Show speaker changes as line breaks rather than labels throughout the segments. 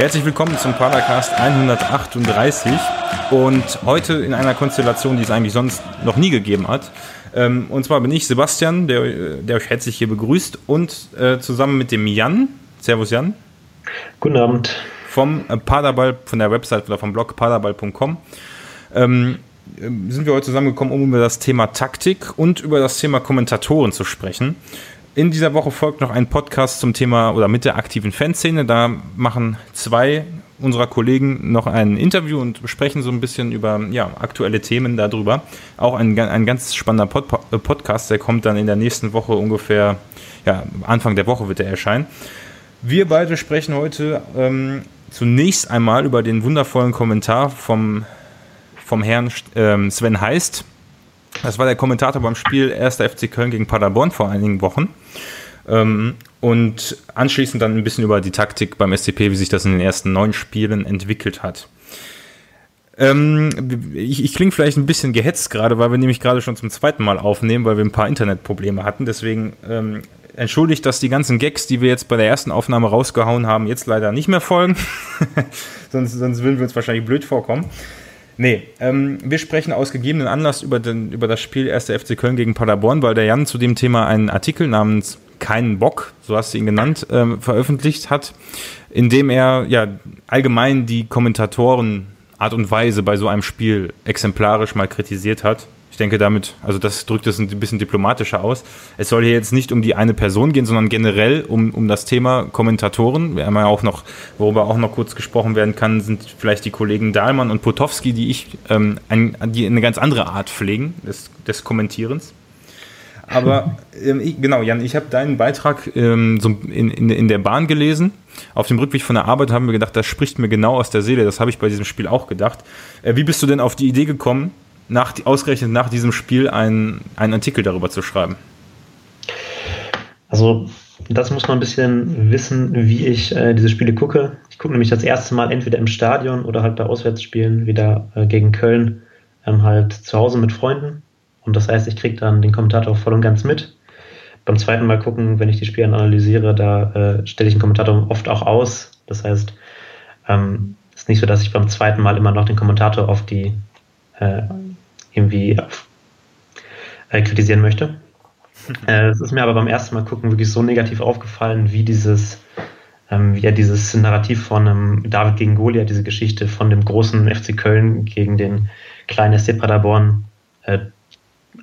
Herzlich willkommen zum Padercast 138 und heute in einer Konstellation, die es eigentlich sonst noch nie gegeben hat. Ähm, und zwar bin ich Sebastian, der, der euch herzlich hier begrüßt und äh, zusammen mit dem Jan. Servus Jan.
Guten Abend.
Vom äh, Paderball, von der Website oder vom Blog paderball.com. Ähm, sind wir heute zusammengekommen, um über das Thema Taktik und über das Thema Kommentatoren zu sprechen. In dieser Woche folgt noch ein Podcast zum Thema oder mit der aktiven Fanszene. Da machen zwei unserer Kollegen noch ein Interview und sprechen so ein bisschen über ja, aktuelle Themen darüber. Auch ein, ein ganz spannender Pod äh, Podcast, der kommt dann in der nächsten Woche ungefähr, ja, Anfang der Woche wird er erscheinen. Wir beide sprechen heute ähm, zunächst einmal über den wundervollen Kommentar vom, vom Herrn ähm, Sven Heist das war der Kommentator beim Spiel 1. FC Köln gegen Paderborn vor einigen Wochen. Ähm, und anschließend dann ein bisschen über die Taktik beim SCP, wie sich das in den ersten neun Spielen entwickelt hat. Ähm, ich, ich klinge vielleicht ein bisschen gehetzt gerade, weil wir nämlich gerade schon zum zweiten Mal aufnehmen, weil wir ein paar Internetprobleme hatten. Deswegen ähm, entschuldigt, dass die ganzen Gags, die wir jetzt bei der ersten Aufnahme rausgehauen haben, jetzt leider nicht mehr folgen. sonst, sonst würden wir uns wahrscheinlich blöd vorkommen. Nee, ähm, wir sprechen aus gegebenen Anlass über, den, über das Spiel 1. FC Köln gegen Paderborn, weil der Jan zu dem Thema einen Artikel namens Keinen Bock, so hast du ihn genannt, ähm, veröffentlicht hat, in dem er ja allgemein die Kommentatoren Art und Weise bei so einem Spiel exemplarisch mal kritisiert hat denke damit, also das drückt es ein bisschen diplomatischer aus. Es soll hier jetzt nicht um die eine Person gehen, sondern generell um, um das Thema Kommentatoren. Wir haben ja auch noch, worüber auch noch kurz gesprochen werden kann, sind vielleicht die Kollegen Dahlmann und Potowski, die ich, ähm, ein, die eine ganz andere Art pflegen des, des Kommentierens. Aber ähm, ich, genau, Jan, ich habe deinen Beitrag ähm, so in, in, in der Bahn gelesen. Auf dem Rückweg von der Arbeit haben wir gedacht, das spricht mir genau aus der Seele. Das habe ich bei diesem Spiel auch gedacht. Äh, wie bist du denn auf die Idee gekommen, nach, ausgerechnet nach diesem Spiel einen, einen Artikel darüber zu schreiben?
Also, das muss man ein bisschen wissen, wie ich äh, diese Spiele gucke. Ich gucke nämlich das erste Mal entweder im Stadion oder halt bei Auswärtsspielen wieder äh, gegen Köln ähm, halt zu Hause mit Freunden. Und das heißt, ich kriege dann den Kommentator voll und ganz mit. Beim zweiten Mal gucken, wenn ich die Spiele analysiere, da äh, stelle ich den Kommentator oft auch aus. Das heißt, ähm, ist nicht so, dass ich beim zweiten Mal immer noch den Kommentator auf die äh, irgendwie äh, kritisieren möchte. Äh, es ist mir aber beim ersten Mal gucken wirklich so negativ aufgefallen, wie dieses, ähm, wie ja dieses Narrativ von einem David gegen Goliath, diese Geschichte von dem großen FC Köln gegen den kleinen SC Paderborn äh,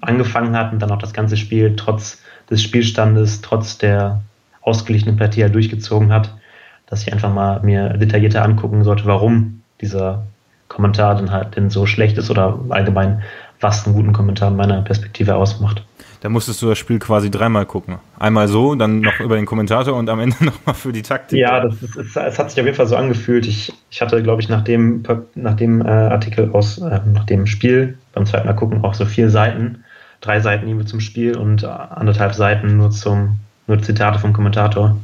angefangen hat und dann auch das ganze Spiel trotz des Spielstandes, trotz der ausgeglichenen Partie halt durchgezogen hat, dass ich einfach mal mir detaillierter angucken sollte, warum dieser Kommentar dann halt denn so schlecht ist oder allgemein, was einen guten Kommentar meiner Perspektive ausmacht.
Da musstest du das Spiel quasi dreimal gucken. Einmal so, dann noch über den Kommentator und am Ende nochmal für die Taktik.
Ja, das ist, es, es, hat sich auf jeden Fall so angefühlt. Ich, ich hatte, glaube ich, nach dem, nach dem äh, Artikel aus, äh, nach dem Spiel beim zweiten Mal gucken auch so vier Seiten. Drei Seiten eben zum Spiel und anderthalb Seiten nur zum nur Zitate vom Kommentator.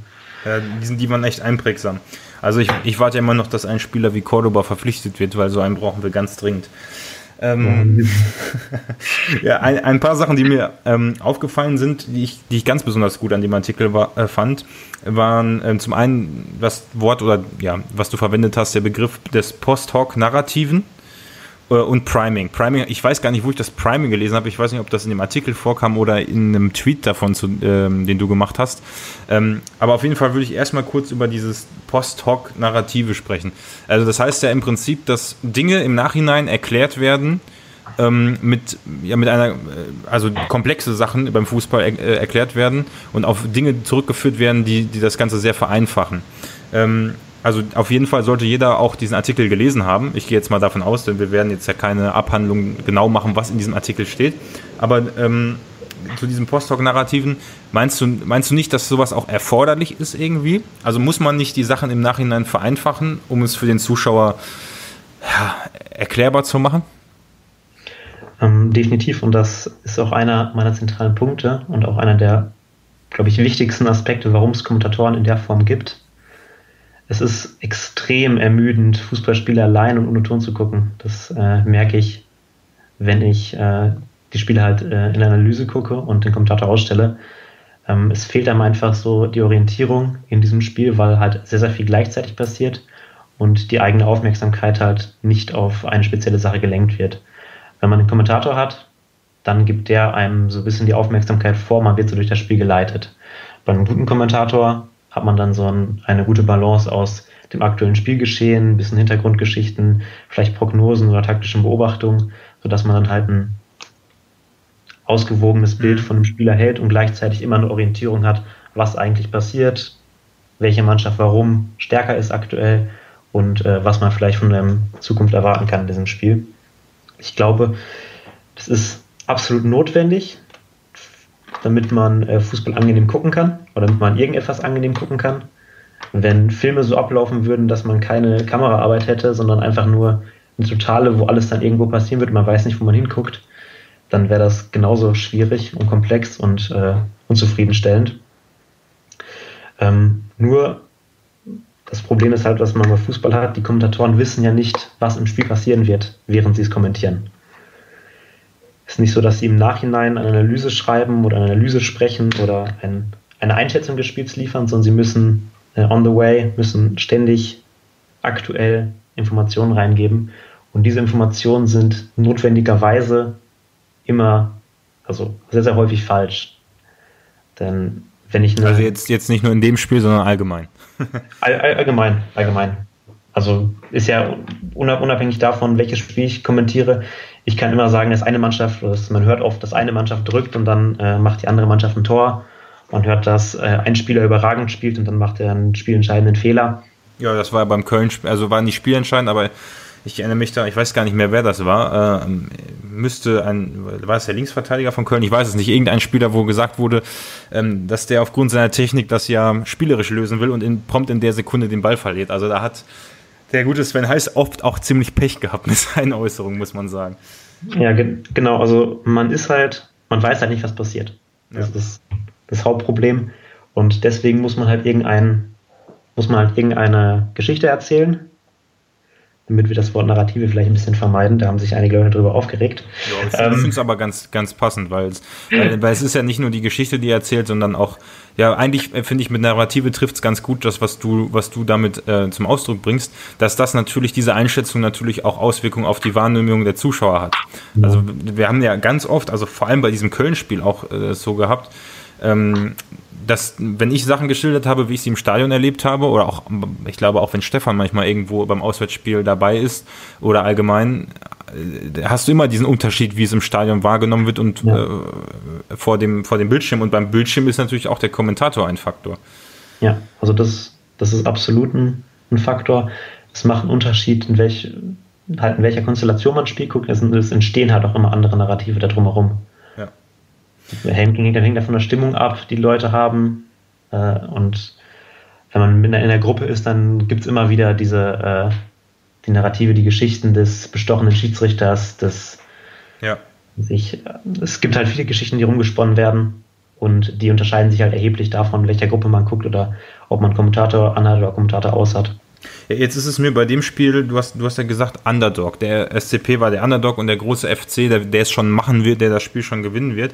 Ja, die, sind, die waren echt einprägsam. Also ich, ich warte immer noch, dass ein Spieler wie Cordoba verpflichtet wird, weil so einen brauchen wir ganz dringend. Ähm, ja, ein, ein, paar Sachen, die mir ähm, aufgefallen sind, die ich, die ich ganz besonders gut an dem Artikel war, äh, fand, waren ähm, zum einen das Wort oder ja, was du verwendet hast, der Begriff des Post-Hoc-Narrativen. Äh, und Priming. Priming, ich weiß gar nicht, wo ich das Priming gelesen habe. Ich weiß nicht, ob das in dem Artikel vorkam oder in einem Tweet davon, zu, ähm, den du gemacht hast. Ähm, aber auf jeden Fall würde ich erstmal kurz über dieses Post-Hoc-Narrative sprechen. Also das heißt ja im Prinzip, dass Dinge im Nachhinein erklärt werden, ähm, mit, ja, mit einer, äh, also komplexe Sachen beim Fußball er, äh, erklärt werden und auf Dinge zurückgeführt werden, die, die das Ganze sehr vereinfachen. Ähm, also auf jeden Fall sollte jeder auch diesen Artikel gelesen haben. Ich gehe jetzt mal davon aus, denn wir werden jetzt ja keine Abhandlung genau machen, was in diesem Artikel steht. Aber ähm, zu diesen Post-Hoc-Narrativen, meinst du, meinst du nicht, dass sowas auch erforderlich ist irgendwie? Also muss man nicht die Sachen im Nachhinein vereinfachen, um es für den Zuschauer ja, erklärbar zu machen?
Ähm, definitiv. Und das ist auch einer meiner zentralen Punkte und auch einer der, glaube ich, wichtigsten Aspekte, warum es Kommentatoren in der Form gibt es ist extrem ermüdend, Fußballspiele allein und ohne Ton zu gucken. Das äh, merke ich, wenn ich äh, die Spiele halt äh, in der Analyse gucke und den Kommentator ausstelle. Ähm, es fehlt einem einfach so die Orientierung in diesem Spiel, weil halt sehr, sehr viel gleichzeitig passiert und die eigene Aufmerksamkeit halt nicht auf eine spezielle Sache gelenkt wird. Wenn man einen Kommentator hat, dann gibt der einem so ein bisschen die Aufmerksamkeit vor, man wird so durch das Spiel geleitet. Bei einem guten Kommentator hat man dann so ein, eine gute Balance aus dem aktuellen Spielgeschehen, ein bisschen Hintergrundgeschichten, vielleicht Prognosen oder taktischen Beobachtungen, sodass man dann halt ein ausgewogenes Bild mhm. von dem Spieler hält und gleichzeitig immer eine Orientierung hat, was eigentlich passiert, welche Mannschaft warum stärker ist aktuell und äh, was man vielleicht von der Zukunft erwarten kann in diesem Spiel. Ich glaube, das ist absolut notwendig, damit man äh, Fußball angenehm gucken kann oder damit man irgendetwas angenehm gucken kann. Wenn Filme so ablaufen würden, dass man keine Kameraarbeit hätte, sondern einfach nur eine totale, wo alles dann irgendwo passieren wird man weiß nicht, wo man hinguckt, dann wäre das genauso schwierig und komplex und äh, unzufriedenstellend. Ähm, nur das Problem ist halt, was man bei Fußball hat, die Kommentatoren wissen ja nicht, was im Spiel passieren wird, während sie es kommentieren. Es ist nicht so, dass sie im Nachhinein eine Analyse schreiben oder eine Analyse sprechen oder ein, eine Einschätzung des Spiels liefern, sondern sie müssen äh, on the way, müssen ständig aktuell Informationen reingeben. Und diese Informationen sind notwendigerweise immer, also sehr, sehr häufig falsch. Denn wenn ich
eine, Also jetzt, jetzt nicht nur in dem Spiel, sondern allgemein.
all, allgemein, allgemein. Also ist ja unabhängig davon, welches Spiel ich kommentiere. Ich kann immer sagen, dass eine Mannschaft, man hört oft, dass eine Mannschaft drückt und dann äh, macht die andere Mannschaft ein Tor. Man hört, dass äh, ein Spieler überragend spielt und dann macht er einen spielentscheidenden Fehler.
Ja, das war beim Köln, also war nicht spielentscheidend, aber ich erinnere mich da, ich weiß gar nicht mehr, wer das war. Äh, müsste ein, war es der Linksverteidiger von Köln? Ich weiß es nicht. Irgendein Spieler, wo gesagt wurde, ähm, dass der aufgrund seiner Technik das ja spielerisch lösen will und in, prompt in der Sekunde den Ball verliert. Also da hat der gute Sven Heiß oft auch ziemlich Pech gehabt mit seinen Äußerungen, muss man sagen.
Ja, ge genau. Also man ist halt, man weiß halt nicht, was passiert. Das ja. ist das Hauptproblem. Und deswegen muss man halt irgendein, muss man halt irgendeine Geschichte erzählen, damit wir das Wort Narrative vielleicht ein bisschen vermeiden. Da haben sich einige Leute darüber aufgeregt.
Ja, ich ähm, finde es aber ganz, ganz passend, weil es, weil, weil, es ist ja nicht nur die Geschichte, die er erzählt, sondern auch, ja, eigentlich äh, finde ich mit Narrative trifft es ganz gut, das, was du, was du damit äh, zum Ausdruck bringst, dass das natürlich, diese Einschätzung natürlich auch Auswirkungen auf die Wahrnehmung der Zuschauer hat. Ja. Also wir haben ja ganz oft, also vor allem bei diesem Köln-Spiel auch äh, so gehabt, ähm, dass, wenn ich Sachen geschildert habe, wie ich sie im Stadion erlebt habe, oder auch, ich glaube auch wenn Stefan manchmal irgendwo beim Auswärtsspiel dabei ist oder allgemein, äh, hast du immer diesen Unterschied, wie es im Stadion wahrgenommen wird und ja. äh, vor, dem, vor dem Bildschirm. Und beim Bildschirm ist natürlich auch der Kommentator ein Faktor.
Ja, also das, das ist absolut ein, ein Faktor. Es macht einen Unterschied, in, welch, halt in welcher Konstellation man Spiel guckt. Es, es entstehen halt auch immer andere Narrative da drumherum hängt, hängt davon der Stimmung ab, die Leute haben. Äh, und wenn man in der, Gruppe ist, dann gibt es immer wieder diese äh, die Narrative, die Geschichten des bestochenen Schiedsrichters, des ja. sich, es gibt halt viele Geschichten, die rumgesponnen werden und die unterscheiden sich halt erheblich davon, welcher Gruppe man guckt oder ob man Kommentator anhat oder Kommentator aus hat.
Ja, jetzt ist es mir bei dem Spiel, du hast, du hast ja gesagt, Underdog. Der SCP war der Underdog und der große FC, der, der es schon machen wird, der das Spiel schon gewinnen wird.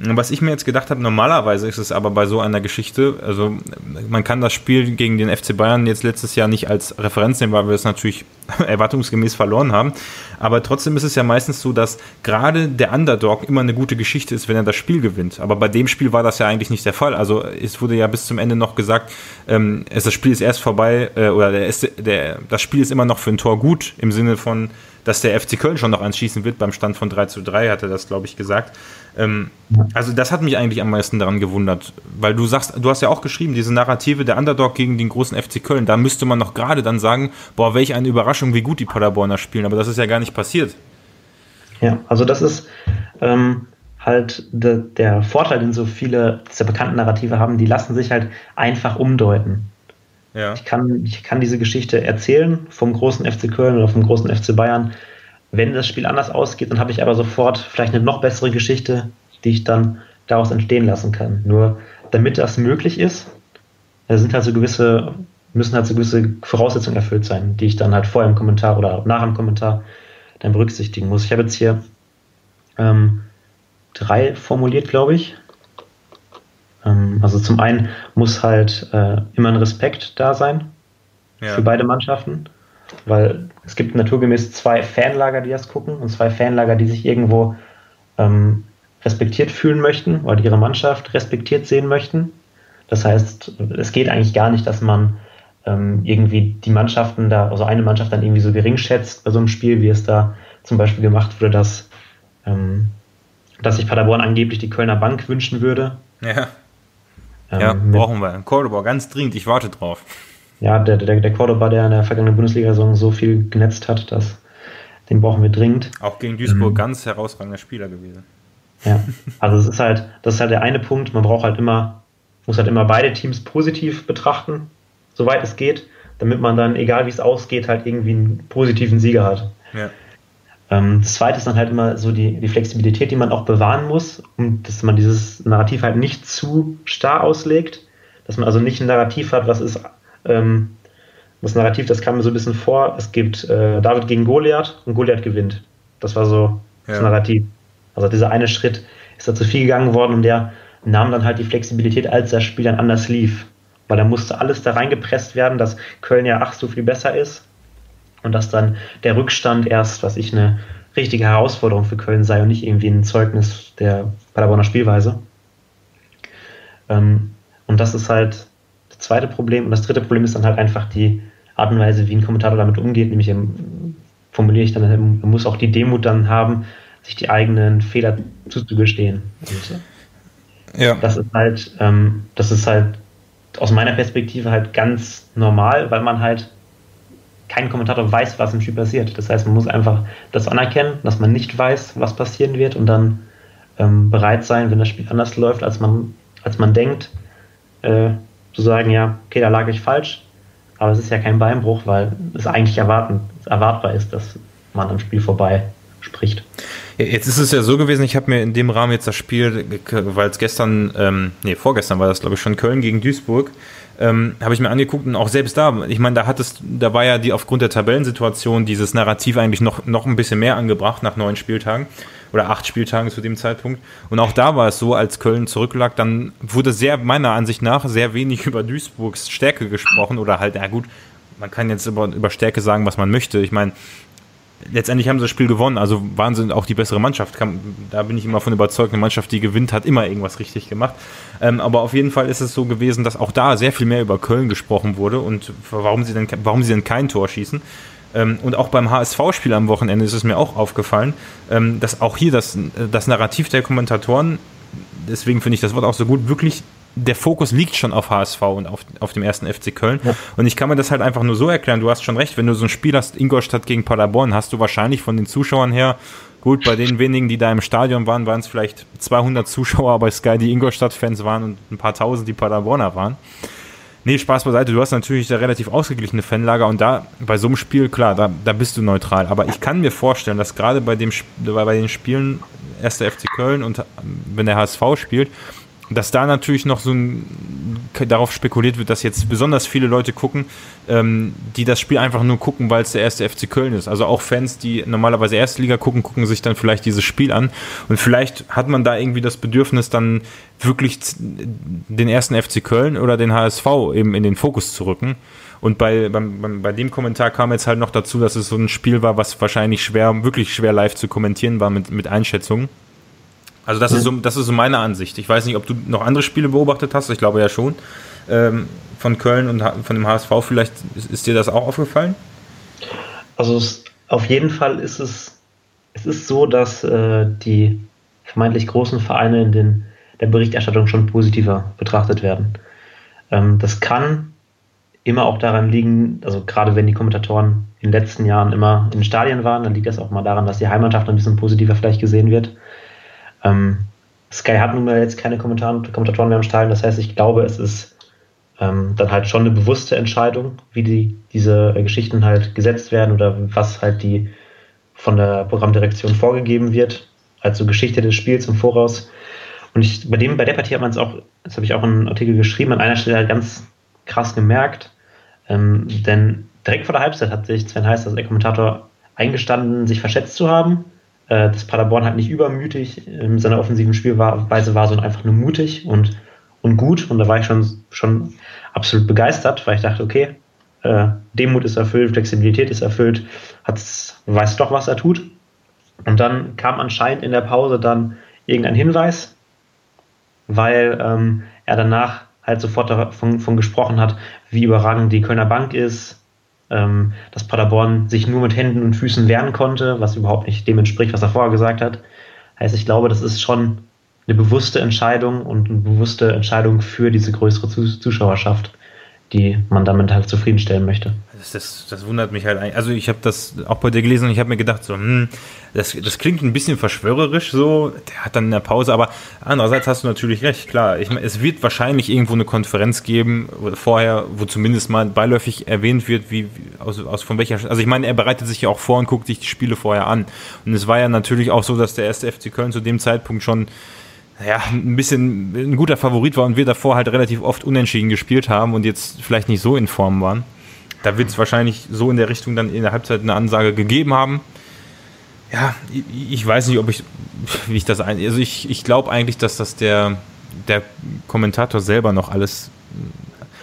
Was ich mir jetzt gedacht habe, normalerweise ist es aber bei so einer Geschichte, also man kann das Spiel gegen den FC Bayern jetzt letztes Jahr nicht als Referenz nehmen, weil wir es natürlich erwartungsgemäß verloren haben. Aber trotzdem ist es ja meistens so, dass gerade der Underdog immer eine gute Geschichte ist, wenn er das Spiel gewinnt. Aber bei dem Spiel war das ja eigentlich nicht der Fall. Also es wurde ja bis zum Ende noch gesagt, ähm, das Spiel ist erst vorbei äh, oder der, der, das Spiel ist immer noch für ein Tor gut im Sinne von dass der FC Köln schon noch eins schießen wird beim Stand von 3 zu 3, hat er das, glaube ich, gesagt. Ähm, also das hat mich eigentlich am meisten daran gewundert, weil du sagst, du hast ja auch geschrieben, diese Narrative der Underdog gegen den großen FC Köln, da müsste man noch gerade dann sagen, boah, welch eine Überraschung, wie gut die Paderborner spielen, aber das ist ja gar nicht passiert.
Ja, also das ist ähm, halt de, der Vorteil, den so viele dieser bekannten Narrative haben, die lassen sich halt einfach umdeuten. Ja. Ich, kann, ich kann diese Geschichte erzählen vom großen FC Köln oder vom großen FC Bayern. Wenn das Spiel anders ausgeht, dann habe ich aber sofort vielleicht eine noch bessere Geschichte, die ich dann daraus entstehen lassen kann. Nur damit das möglich ist, sind halt so gewisse, müssen halt so gewisse Voraussetzungen erfüllt sein, die ich dann halt vor im Kommentar oder nach dem Kommentar dann berücksichtigen muss. Ich habe jetzt hier ähm, drei formuliert, glaube ich. Ähm, also zum einen muss halt äh, immer ein Respekt da sein ja. für beide Mannschaften. Weil es gibt naturgemäß zwei Fanlager, die das gucken und zwei Fanlager, die sich irgendwo ähm, respektiert fühlen möchten oder ihre Mannschaft respektiert sehen möchten. Das heißt, es geht eigentlich gar nicht, dass man ähm, irgendwie die Mannschaften da, also eine Mannschaft dann irgendwie so gering schätzt bei so einem Spiel, wie es da zum Beispiel gemacht wurde, dass, ähm, dass sich Paderborn angeblich die Kölner Bank wünschen würde.
Ja. Ähm, ja, brauchen wir. Cordoba, ganz dringend, ich warte drauf.
Ja, der, der, der Cordoba, der in der vergangenen Bundesliga-Saison so viel genetzt hat, dass den brauchen wir dringend.
Auch gegen Duisburg ähm, ganz herausragender Spieler gewesen.
Ja, also es ist halt, das ist halt der eine Punkt, man braucht halt immer, muss halt immer beide Teams positiv betrachten, soweit es geht, damit man dann, egal wie es ausgeht, halt irgendwie einen positiven Sieger hat. Ja. Ähm, das zweite ist dann halt immer so die, die Flexibilität, die man auch bewahren muss, um dass man dieses Narrativ halt nicht zu starr auslegt, dass man also nicht ein Narrativ hat, was ist, ähm, das Narrativ, das kam mir so ein bisschen vor, es gibt äh, David gegen Goliath und Goliath gewinnt. Das war so ja. das Narrativ. Also dieser eine Schritt ist da zu viel gegangen worden und der nahm dann halt die Flexibilität, als das Spiel dann anders lief. Weil da musste alles da reingepresst werden, dass Köln ja ach so viel besser ist und dass dann der Rückstand erst, was ich eine richtige Herausforderung für Köln sei und nicht irgendwie ein Zeugnis der Paderborner Spielweise. Ähm, und das ist halt das zweite Problem. Und das dritte Problem ist dann halt einfach die Art und Weise, wie ein Kommentator damit umgeht, nämlich formuliere ich dann, er muss auch die Demut dann haben, sich die eigenen Fehler zuzugestehen. Und, ja. Das ist halt, ähm, das ist halt aus meiner Perspektive halt ganz normal, weil man halt kein Kommentator weiß, was im Spiel passiert. Das heißt, man muss einfach das anerkennen, dass man nicht weiß, was passieren wird und dann ähm, bereit sein, wenn das Spiel anders läuft, als man, als man denkt, äh, zu sagen, ja, okay, da lag ich falsch, aber es ist ja kein Beinbruch, weil es eigentlich erwarten, erwartbar ist, dass man am Spiel vorbei spricht.
Jetzt ist es ja so gewesen, ich habe mir in dem Rahmen jetzt das Spiel, weil es gestern, ähm, nee, vorgestern war das, glaube ich, schon Köln gegen Duisburg, ähm, habe ich mir angeguckt und auch selbst da, ich meine, da hat es, da war ja die aufgrund der Tabellensituation dieses Narrativ eigentlich noch, noch ein bisschen mehr angebracht nach neun Spieltagen oder acht Spieltagen zu dem Zeitpunkt. Und auch da war es so, als Köln zurücklag, dann wurde sehr, meiner Ansicht nach, sehr wenig über Duisburgs Stärke gesprochen oder halt, ja gut, man kann jetzt über, über Stärke sagen, was man möchte. Ich meine, letztendlich haben sie das Spiel gewonnen, also waren sie auch die bessere Mannschaft. da bin ich immer von überzeugt, eine Mannschaft, die gewinnt, hat immer irgendwas richtig gemacht. Ähm, aber auf jeden Fall ist es so gewesen, dass auch da sehr viel mehr über Köln gesprochen wurde und warum sie denn, warum sie denn kein Tor schießen. Ähm, und auch beim HSV-Spiel am Wochenende ist es mir auch aufgefallen, ähm, dass auch hier das, das Narrativ der Kommentatoren, deswegen finde ich das Wort auch so gut, wirklich der Fokus liegt schon auf HSV und auf, auf dem ersten FC Köln. Ja. Und ich kann mir das halt einfach nur so erklären. Du hast schon recht, wenn du so ein Spiel hast, Ingolstadt gegen Paderborn, hast du wahrscheinlich von den Zuschauern her, gut, bei den wenigen, die da im Stadion waren, waren es vielleicht 200 Zuschauer bei Sky, die Ingolstadt-Fans waren und ein paar tausend, die Paderborner waren. Nee, Spaß beiseite. Du hast natürlich eine relativ ausgeglichene Fanlager und da bei so einem Spiel, klar, da, da bist du neutral. Aber ich kann mir vorstellen, dass gerade bei, dem, bei den Spielen 1. FC Köln und wenn der HSV spielt, dass da natürlich noch so ein, darauf spekuliert wird, dass jetzt besonders viele Leute gucken, ähm, die das Spiel einfach nur gucken, weil es der erste FC Köln ist. Also auch Fans, die normalerweise erste Liga gucken, gucken sich dann vielleicht dieses Spiel an. Und vielleicht hat man da irgendwie das Bedürfnis, dann wirklich den ersten FC Köln oder den HSV eben in den Fokus zu rücken. Und bei, beim, bei dem Kommentar kam jetzt halt noch dazu, dass es so ein Spiel war, was wahrscheinlich schwer, wirklich schwer live zu kommentieren war mit, mit Einschätzungen. Also das, mhm. ist so, das ist so meine Ansicht. Ich weiß nicht, ob du noch andere Spiele beobachtet hast. Ich glaube ja schon. Ähm, von Köln und von dem HSV vielleicht. Ist, ist dir das auch aufgefallen?
Also es, auf jeden Fall ist es, es ist so, dass äh, die vermeintlich großen Vereine in den, der Berichterstattung schon positiver betrachtet werden. Ähm, das kann immer auch daran liegen, also gerade wenn die Kommentatoren in den letzten Jahren immer in den Stadien waren, dann liegt das auch mal daran, dass die Heimatschaft ein bisschen positiver vielleicht gesehen wird. Ähm, Sky hat nun mal jetzt keine Kommentatoren mehr im Stadion, das heißt, ich glaube, es ist ähm, dann halt schon eine bewusste Entscheidung, wie die, diese Geschichten halt gesetzt werden oder was halt die von der Programmdirektion vorgegeben wird, als so Geschichte des Spiels im Voraus. Und ich, bei dem, bei der Partie hat man es auch, das habe ich auch in einem Artikel geschrieben, an einer Stelle halt ganz krass gemerkt, ähm, denn direkt vor der Halbzeit hat sich Sven Heiß, also der Kommentator, eingestanden, sich verschätzt zu haben äh, dass Paderborn halt nicht übermütig in seiner offensiven Spielweise war, sondern einfach nur mutig und, und gut. Und da war ich schon, schon absolut begeistert, weil ich dachte, okay, äh, Demut ist erfüllt, Flexibilität ist erfüllt, hat's, weiß doch, was er tut. Und dann kam anscheinend in der Pause dann irgendein Hinweis, weil ähm, er danach halt sofort davon, gesprochen hat, wie überragend die Kölner Bank ist, ähm, dass Paderborn sich nur mit Händen und Füßen wehren konnte, was überhaupt nicht dem entspricht, was er vorher gesagt hat. Heißt, ich glaube, das ist schon eine bewusste Entscheidung und eine bewusste Entscheidung für diese größere Zuschauerschaft die man damit halt zufriedenstellen möchte.
Das, das, das wundert mich halt eigentlich. Also ich habe das auch bei dir gelesen und ich habe mir gedacht, so, hm, das, das klingt ein bisschen verschwörerisch so. Der hat dann in der Pause, aber andererseits hast du natürlich recht, klar. Ich meine, es wird wahrscheinlich irgendwo eine Konferenz geben vorher, wo zumindest mal beiläufig erwähnt wird, wie aus, aus von welcher. Also ich meine, er bereitet sich ja auch vor und guckt sich die Spiele vorher an. Und es war ja natürlich auch so, dass der erste FC Köln zu dem Zeitpunkt schon ja, ein bisschen ein guter Favorit war und wir davor halt relativ oft unentschieden gespielt haben und jetzt vielleicht nicht so in Form waren. Da wird es wahrscheinlich so in der Richtung dann in der Halbzeit eine Ansage gegeben haben. Ja, ich, ich weiß nicht, ob ich, wie ich das ein, also ich, ich glaube eigentlich, dass das der, der Kommentator selber noch alles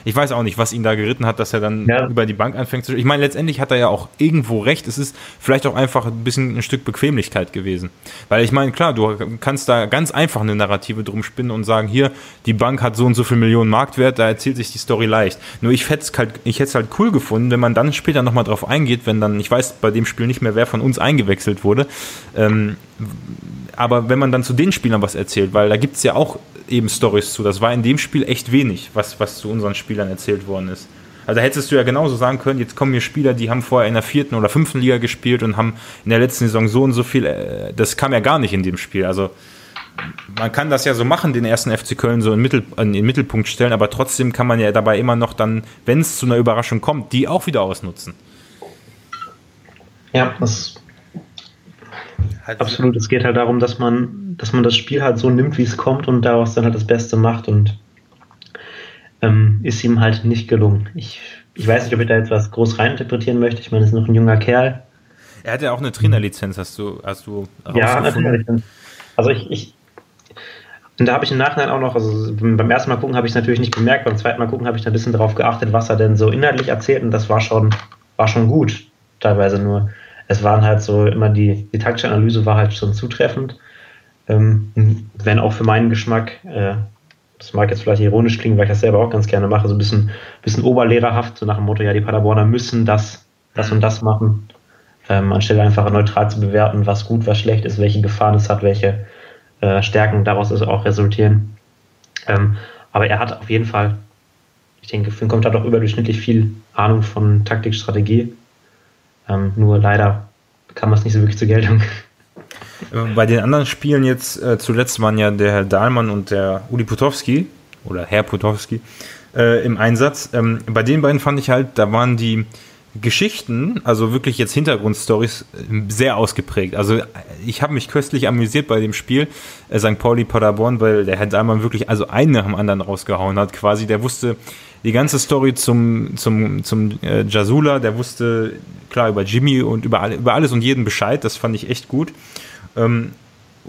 ich weiß auch nicht, was ihn da geritten hat, dass er dann ja. über die Bank anfängt zu. Ich meine, letztendlich hat er ja auch irgendwo recht. Es ist vielleicht auch einfach ein bisschen ein Stück Bequemlichkeit gewesen. Weil ich meine, klar, du kannst da ganz einfach eine Narrative drum spinnen und sagen, hier, die Bank hat so und so viel Millionen Marktwert, da erzählt sich die Story leicht. Nur ich hätte es halt, ich hätte es halt cool gefunden, wenn man dann später nochmal drauf eingeht, wenn dann, ich weiß bei dem Spiel nicht mehr, wer von uns eingewechselt wurde, ähm, aber wenn man dann zu den Spielern was erzählt, weil da gibt es ja auch eben Stories zu. Das war in dem Spiel echt wenig, was, was zu unseren Spielern erzählt worden ist. Also hättest du ja genauso sagen können, jetzt kommen hier Spieler, die haben vorher in der vierten oder fünften Liga gespielt und haben in der letzten Saison so und so viel, äh, das kam ja gar nicht in dem Spiel. Also man kann das ja so machen, den ersten FC Köln so in, Mittel, in den Mittelpunkt stellen, aber trotzdem kann man ja dabei immer noch dann, wenn es zu einer Überraschung kommt, die auch wieder ausnutzen.
Ja, das halt absolut. Es geht halt darum, dass man dass man das Spiel halt so nimmt, wie es kommt und daraus dann halt das Beste macht und ähm, ist ihm halt nicht gelungen. Ich, ich weiß nicht, ob ich da jetzt was groß reininterpretieren möchte. Ich meine, er ist noch ein junger Kerl.
Er hat ja auch eine Trainerlizenz, hast du, hast du
Ja, eine Trainerlizenz. Also ich, ich und da habe ich im Nachhinein auch noch, also beim ersten Mal gucken habe ich es natürlich nicht bemerkt, beim zweiten Mal gucken habe ich da ein bisschen darauf geachtet, was er denn so inhaltlich erzählt und das war schon, war schon gut, teilweise nur. Es waren halt so immer die, die taktische Analyse war halt schon zutreffend ähm, wenn auch für meinen Geschmack, äh, das mag jetzt vielleicht ironisch klingen, weil ich das selber auch ganz gerne mache, so ein bisschen, bisschen oberlehrerhaft, so nach dem Motto, ja, die Paderborner müssen das, das und das machen, ähm, anstelle einfach neutral zu bewerten, was gut, was schlecht ist, welche Gefahren es hat, welche äh, Stärken daraus auch resultieren. Ähm, aber er hat auf jeden Fall, ich denke, für ihn kommt da doch überdurchschnittlich viel Ahnung von Taktik, Strategie. Ähm, nur leider kam das nicht so wirklich zur Geltung.
Bei den anderen Spielen jetzt, äh, zuletzt waren ja der Herr Dahlmann und der Uli Potowski, oder Herr Potowski, äh, im Einsatz. Ähm, bei den beiden fand ich halt, da waren die Geschichten, also wirklich jetzt Hintergrundstories, äh, sehr ausgeprägt. Also ich habe mich köstlich amüsiert bei dem Spiel äh, St. Pauli Paderborn, weil der Herr Dahlmann wirklich also einen nach dem anderen rausgehauen hat. Quasi, der wusste die ganze Story zum, zum, zum äh, Jasula, der wusste klar über Jimmy und über, alle, über alles und jeden Bescheid. Das fand ich echt gut. Ähm,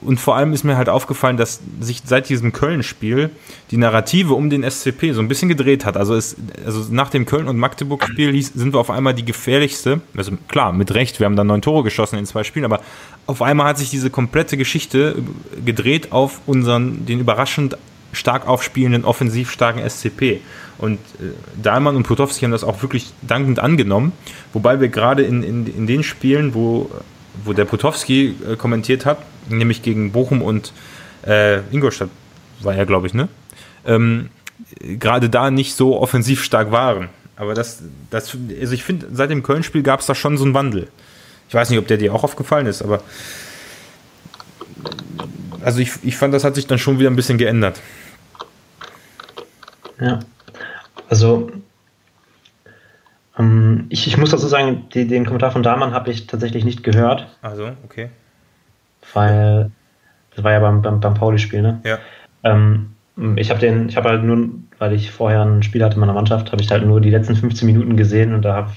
und vor allem ist mir halt aufgefallen, dass sich seit diesem Köln-Spiel die Narrative um den SCP so ein bisschen gedreht hat. Also, es, also nach dem Köln- und Magdeburg-Spiel sind wir auf einmal die gefährlichste, also klar, mit Recht, wir haben dann neun Tore geschossen in zwei Spielen, aber auf einmal hat sich diese komplette Geschichte gedreht auf unseren, den überraschend stark aufspielenden, offensiv starken SCP. Und äh, Dahlmann und Potowski haben das auch wirklich dankend angenommen, wobei wir gerade in, in, in den Spielen, wo wo der Potowski äh, kommentiert hat, nämlich gegen Bochum und äh, Ingolstadt war ja, glaube ich, ne? Ähm, gerade da nicht so offensiv stark waren. Aber das, das also ich finde, seit dem Köln-Spiel gab es da schon so einen Wandel. Ich weiß nicht, ob der dir auch aufgefallen ist, aber also ich, ich fand, das hat sich dann schon wieder ein bisschen geändert.
Ja. Also ähm, ich, ich, muss dazu sagen, die, den Kommentar von Dahlmann habe ich tatsächlich nicht gehört.
Also, okay.
Weil, das war ja beim, beim, beim Pauli-Spiel, ne?
Ja.
Ähm, ich habe den, ich habe halt nur, weil ich vorher ein Spiel hatte in meiner Mannschaft, habe ich halt nur die letzten 15 Minuten gesehen und da habe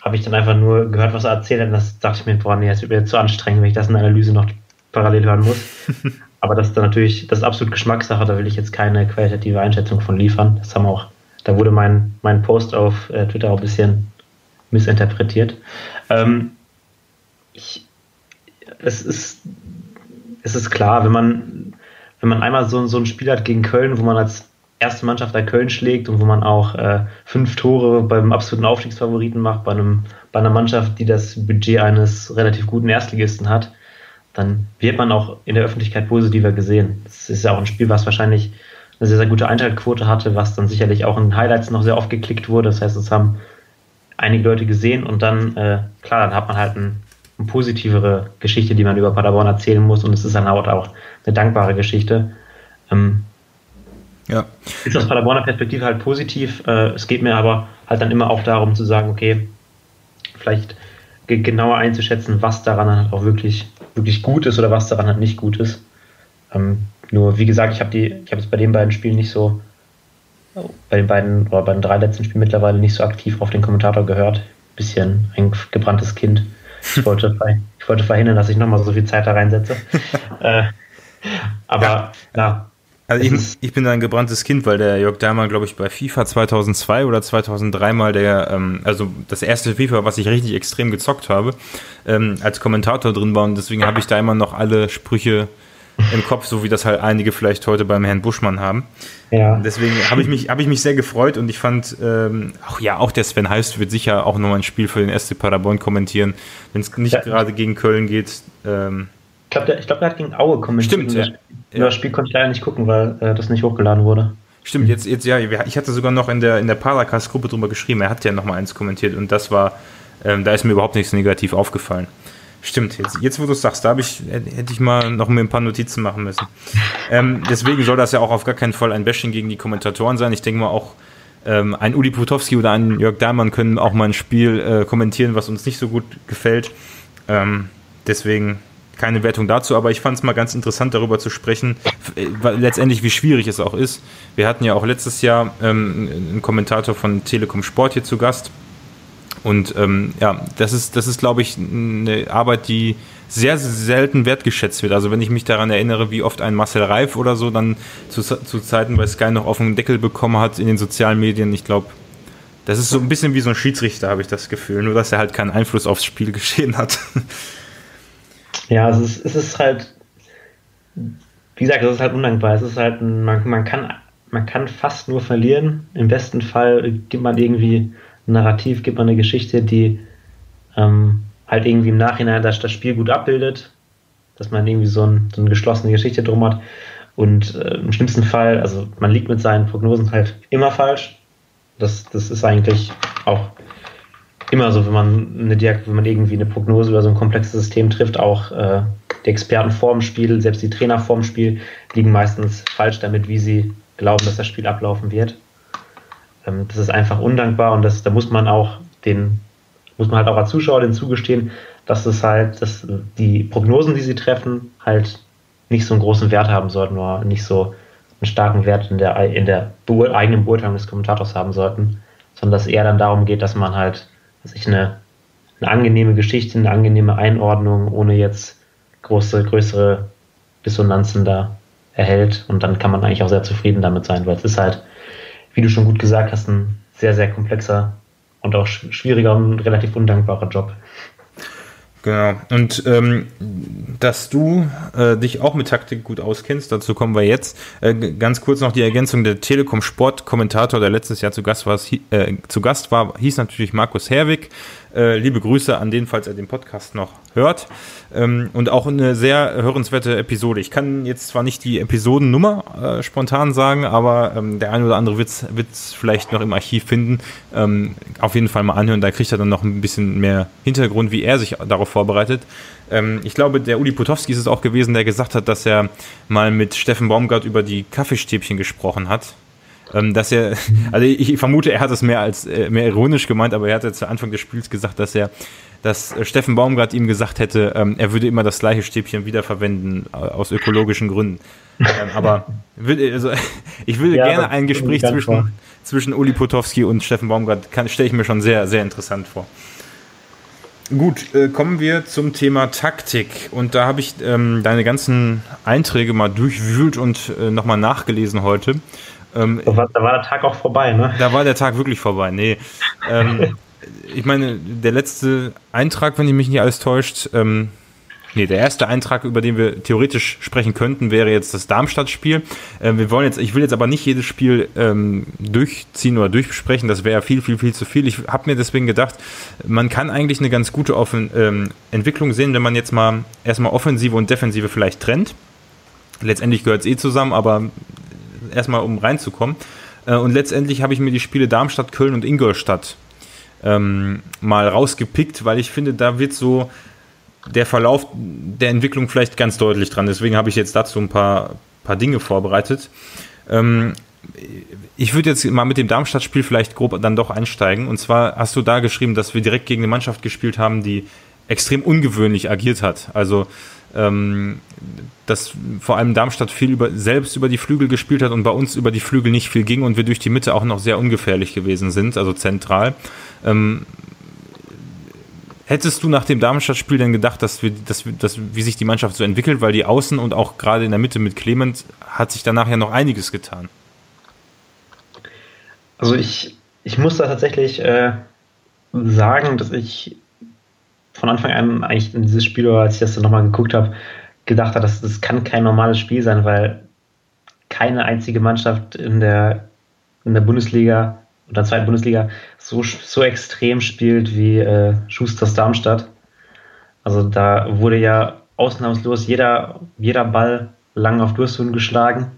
hab ich dann einfach nur gehört, was er erzählt hat. Und das dachte ich mir, boah, nee, das wird mir zu anstrengend, wenn ich das in der Analyse noch parallel hören muss. Aber das ist dann natürlich, das ist absolut Geschmackssache, da will ich jetzt keine qualitative Einschätzung von liefern. Das haben auch da wurde mein, mein Post auf äh, Twitter auch ein bisschen missinterpretiert. Ähm, ich, es, ist, es ist klar, wenn man, wenn man einmal so, so ein Spiel hat gegen Köln, wo man als erste Mannschaft da Köln schlägt und wo man auch äh, fünf Tore beim absoluten Aufstiegsfavoriten macht, bei, einem, bei einer Mannschaft, die das Budget eines relativ guten Erstligisten hat, dann wird man auch in der Öffentlichkeit positiver gesehen. Das ist ja auch ein Spiel, was wahrscheinlich eine sehr, sehr gute Einschaltquote hatte, was dann sicherlich auch in Highlights noch sehr oft geklickt wurde. Das heißt, es haben einige Leute gesehen und dann, äh, klar, dann hat man halt ein, eine positivere Geschichte, die man über Paderborn erzählen muss und es ist dann auch eine dankbare Geschichte. Ähm, ja. Ist aus Paderborner Perspektive halt positiv. Äh, es geht mir aber halt dann immer auch darum zu sagen, okay, vielleicht genauer einzuschätzen, was daran halt auch wirklich, wirklich gut ist oder was daran halt nicht gut ist. Ähm, nur, wie gesagt, ich habe die, ich habe es bei den beiden Spielen nicht so, bei den beiden oder bei den drei letzten Spielen mittlerweile nicht so aktiv auf den Kommentator gehört. Bisschen ein gebranntes Kind. Ich wollte, ich wollte verhindern, dass ich nochmal so viel Zeit da reinsetze. äh, aber ja, ja
also ich, ich, bin ein gebranntes Kind, weil der Jörg Dahlmann, glaube ich, bei FIFA 2002 oder 2003 mal der, ähm, also das erste FIFA, was ich richtig extrem gezockt habe, ähm, als Kommentator drin war und deswegen habe ich da immer noch alle Sprüche im Kopf, so wie das halt einige vielleicht heute beim Herrn Buschmann haben. Ja. Deswegen habe ich mich, habe ich mich sehr gefreut und ich fand, ähm, auch ja, auch der Sven Heist wird sicher auch nochmal ein Spiel für den SC Paderborn kommentieren, wenn es nicht ja. gerade gegen Köln geht. Ähm,
ich glaube, der, glaub, der, hat gegen Aue kommentiert. Stimmt, ja. Ja. Das Spiel konnte ich leider nicht gucken, weil äh, das nicht hochgeladen wurde.
Stimmt, jetzt, jetzt ja, ich hatte sogar noch in der, in der Paracast-Gruppe drüber geschrieben, er hat ja nochmal eins kommentiert und das war, ähm, da ist mir überhaupt nichts negativ aufgefallen. Stimmt, jetzt, jetzt wo du es sagst, da ich, hätte ich mal noch mir ein paar Notizen machen müssen. Ähm, deswegen soll das ja auch auf gar keinen Fall ein Bashing gegen die Kommentatoren sein. Ich denke mal auch, ähm, ein Uli Putowski oder ein Jörg Dahlmann können auch mal ein Spiel äh, kommentieren, was uns nicht so gut gefällt. Ähm, deswegen keine Wertung dazu, aber ich fand es mal ganz interessant, darüber zu sprechen, letztendlich wie schwierig es auch ist. Wir hatten ja auch letztes Jahr ähm, einen Kommentator von Telekom Sport hier zu Gast. Und ähm, ja, das ist, das ist, glaube ich, eine Arbeit, die sehr, sehr selten wertgeschätzt wird. Also wenn ich mich daran erinnere, wie oft ein Marcel Reif oder so dann zu, zu Zeiten bei Sky noch auf den Deckel bekommen hat in den sozialen Medien, ich glaube, das ist so ein bisschen wie so ein Schiedsrichter, habe ich das Gefühl, nur dass er halt keinen Einfluss aufs Spiel geschehen hat.
Ja, es ist, es ist halt, wie gesagt, es ist halt undankbar. Es ist halt, ein, man, man, kann, man kann fast nur verlieren. Im besten Fall gibt man irgendwie ein Narrativ, gibt man eine Geschichte, die ähm, halt irgendwie im Nachhinein das, das Spiel gut abbildet, dass man irgendwie so, ein, so eine geschlossene Geschichte drum hat. Und äh, im schlimmsten Fall, also man liegt mit seinen Prognosen halt immer falsch. Das, das ist eigentlich auch immer so, wenn man eine wenn man irgendwie eine Prognose über so ein komplexes System trifft, auch äh, die Experten vorm Spiel, selbst die Trainer vorm Spiel, liegen meistens falsch damit, wie sie glauben, dass das Spiel ablaufen wird. Ähm, das ist einfach undankbar und das, da muss man auch den, muss man halt auch als Zuschauer den zugestehen, dass es halt, dass die Prognosen, die sie treffen, halt nicht so einen großen Wert haben sollten oder nicht so einen starken Wert in der, in der eigenen Beurteilung des Kommentators haben sollten, sondern dass es eher dann darum geht, dass man halt sich eine, eine angenehme Geschichte, eine angenehme Einordnung, ohne jetzt große, größere Dissonanzen da erhält. Und dann kann man eigentlich auch sehr zufrieden damit sein, weil es ist halt, wie du schon gut gesagt hast, ein sehr, sehr komplexer und auch schwieriger und relativ undankbarer Job.
Genau. Und ähm, dass du äh, dich auch mit Taktik gut auskennst, dazu kommen wir jetzt. Äh, ganz kurz noch die Ergänzung: Der Telekom Sport Kommentator, der letztes Jahr zu Gast war, äh, zu Gast war hieß natürlich Markus Herwig. Äh, liebe Grüße an den, falls er den Podcast noch hört. Ähm, und auch eine sehr hörenswerte Episode. Ich kann jetzt zwar nicht die Episodennummer äh, spontan sagen, aber ähm, der eine oder andere wird es vielleicht noch im Archiv finden. Ähm, auf jeden Fall mal anhören, da kriegt er dann noch ein bisschen mehr Hintergrund, wie er sich darauf vorbereitet. Ähm, ich glaube, der Uli Potowski ist es auch gewesen, der gesagt hat, dass er mal mit Steffen Baumgart über die Kaffeestäbchen gesprochen hat ähm, dass er, also ich vermute, er hat es mehr als äh, mehr ironisch gemeint, aber er hat ja zu Anfang des Spiels gesagt, dass er, dass Steffen Baumgart ihm gesagt hätte, ähm, er würde immer das gleiche Stäbchen wiederverwenden äh, aus ökologischen Gründen. ähm, aber also, ich würde ja, gerne ein Gespräch zwischen, zwischen Uli Potowski und Steffen Baumgart, stelle ich mir schon sehr, sehr interessant vor. Gut, äh, kommen wir zum Thema Taktik. Und da habe ich ähm, deine ganzen Einträge mal durchwühlt und äh, nochmal nachgelesen heute.
Ähm, da, war, da, war, der Tag auch vorbei, ne?
Da war der Tag wirklich vorbei, nee. ähm, ich meine, der letzte Eintrag, wenn ich mich nicht alles täuscht, ähm, Nee, der erste Eintrag, über den wir theoretisch sprechen könnten, wäre jetzt das Darmstadt-Spiel. Äh, wir wollen jetzt, ich will jetzt aber nicht jedes Spiel ähm, durchziehen oder durchbesprechen. Das wäre viel, viel, viel zu viel. Ich habe mir deswegen gedacht, man kann eigentlich eine ganz gute Offen ähm, Entwicklung sehen, wenn man jetzt mal erstmal Offensive und Defensive vielleicht trennt. Letztendlich gehört es eh zusammen, aber erstmal um reinzukommen. Äh, und letztendlich habe ich mir die Spiele Darmstadt, Köln und Ingolstadt ähm, mal rausgepickt, weil ich finde, da wird so der Verlauf der Entwicklung vielleicht ganz deutlich dran. Deswegen habe ich jetzt dazu ein paar, paar Dinge vorbereitet. Ähm, ich würde jetzt mal mit dem Darmstadt-Spiel vielleicht grob dann doch einsteigen. Und zwar hast du da geschrieben, dass wir direkt gegen eine Mannschaft gespielt haben, die extrem ungewöhnlich agiert hat. Also ähm, dass vor allem Darmstadt viel über, selbst über die Flügel gespielt hat und bei uns über die Flügel nicht viel ging und wir durch die Mitte auch noch sehr ungefährlich gewesen sind, also zentral. Ähm, hättest du nach dem Darmstadt-Spiel denn gedacht, dass wir, dass wir, dass, wie sich die Mannschaft so entwickelt, weil die Außen und auch gerade in der Mitte mit Clement hat sich danach ja noch einiges getan?
Also ich, ich muss da tatsächlich äh, sagen, dass ich von Anfang an eigentlich in dieses Spiel, als ich das dann nochmal geguckt habe, gedacht habe, dass das kann kein normales Spiel sein, weil keine einzige Mannschaft in der, in der Bundesliga oder zweiten Bundesliga so, so extrem spielt wie äh, Schusters Darmstadt. Also da wurde ja ausnahmslos jeder, jeder Ball lang auf Durchsuchen geschlagen.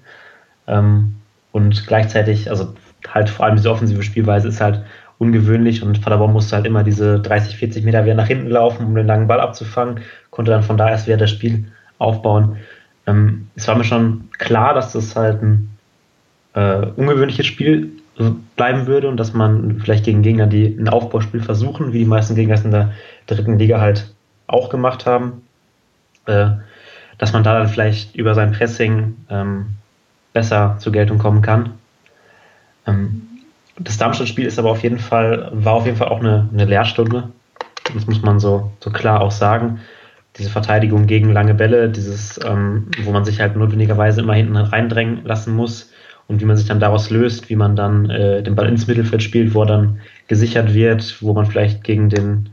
Ähm, und gleichzeitig, also halt vor allem diese offensive Spielweise ist halt ungewöhnlich und Paderborn musste halt immer diese 30, 40 Meter wieder nach hinten laufen, um den langen Ball abzufangen, konnte dann von da erst wieder das Spiel aufbauen. Ähm, es war mir schon klar, dass das halt ein äh, ungewöhnliches Spiel bleiben würde und dass man vielleicht gegen Gegner, die ein Aufbauspiel versuchen, wie die meisten Gegner es in der dritten Liga halt auch gemacht haben, äh, dass man da dann vielleicht über sein Pressing ähm, besser zur Geltung kommen kann. Ähm, das Darmstadt-Spiel ist aber auf jeden Fall, war auf jeden Fall auch eine, eine Lehrstunde. Das muss man so, so klar auch sagen. Diese Verteidigung gegen lange Bälle, dieses, ähm, wo man sich halt notwendigerweise immer hinten reindrängen lassen muss und wie man sich dann daraus löst, wie man dann äh, den Ball ins Mittelfeld spielt, wo er dann gesichert wird, wo man vielleicht gegen den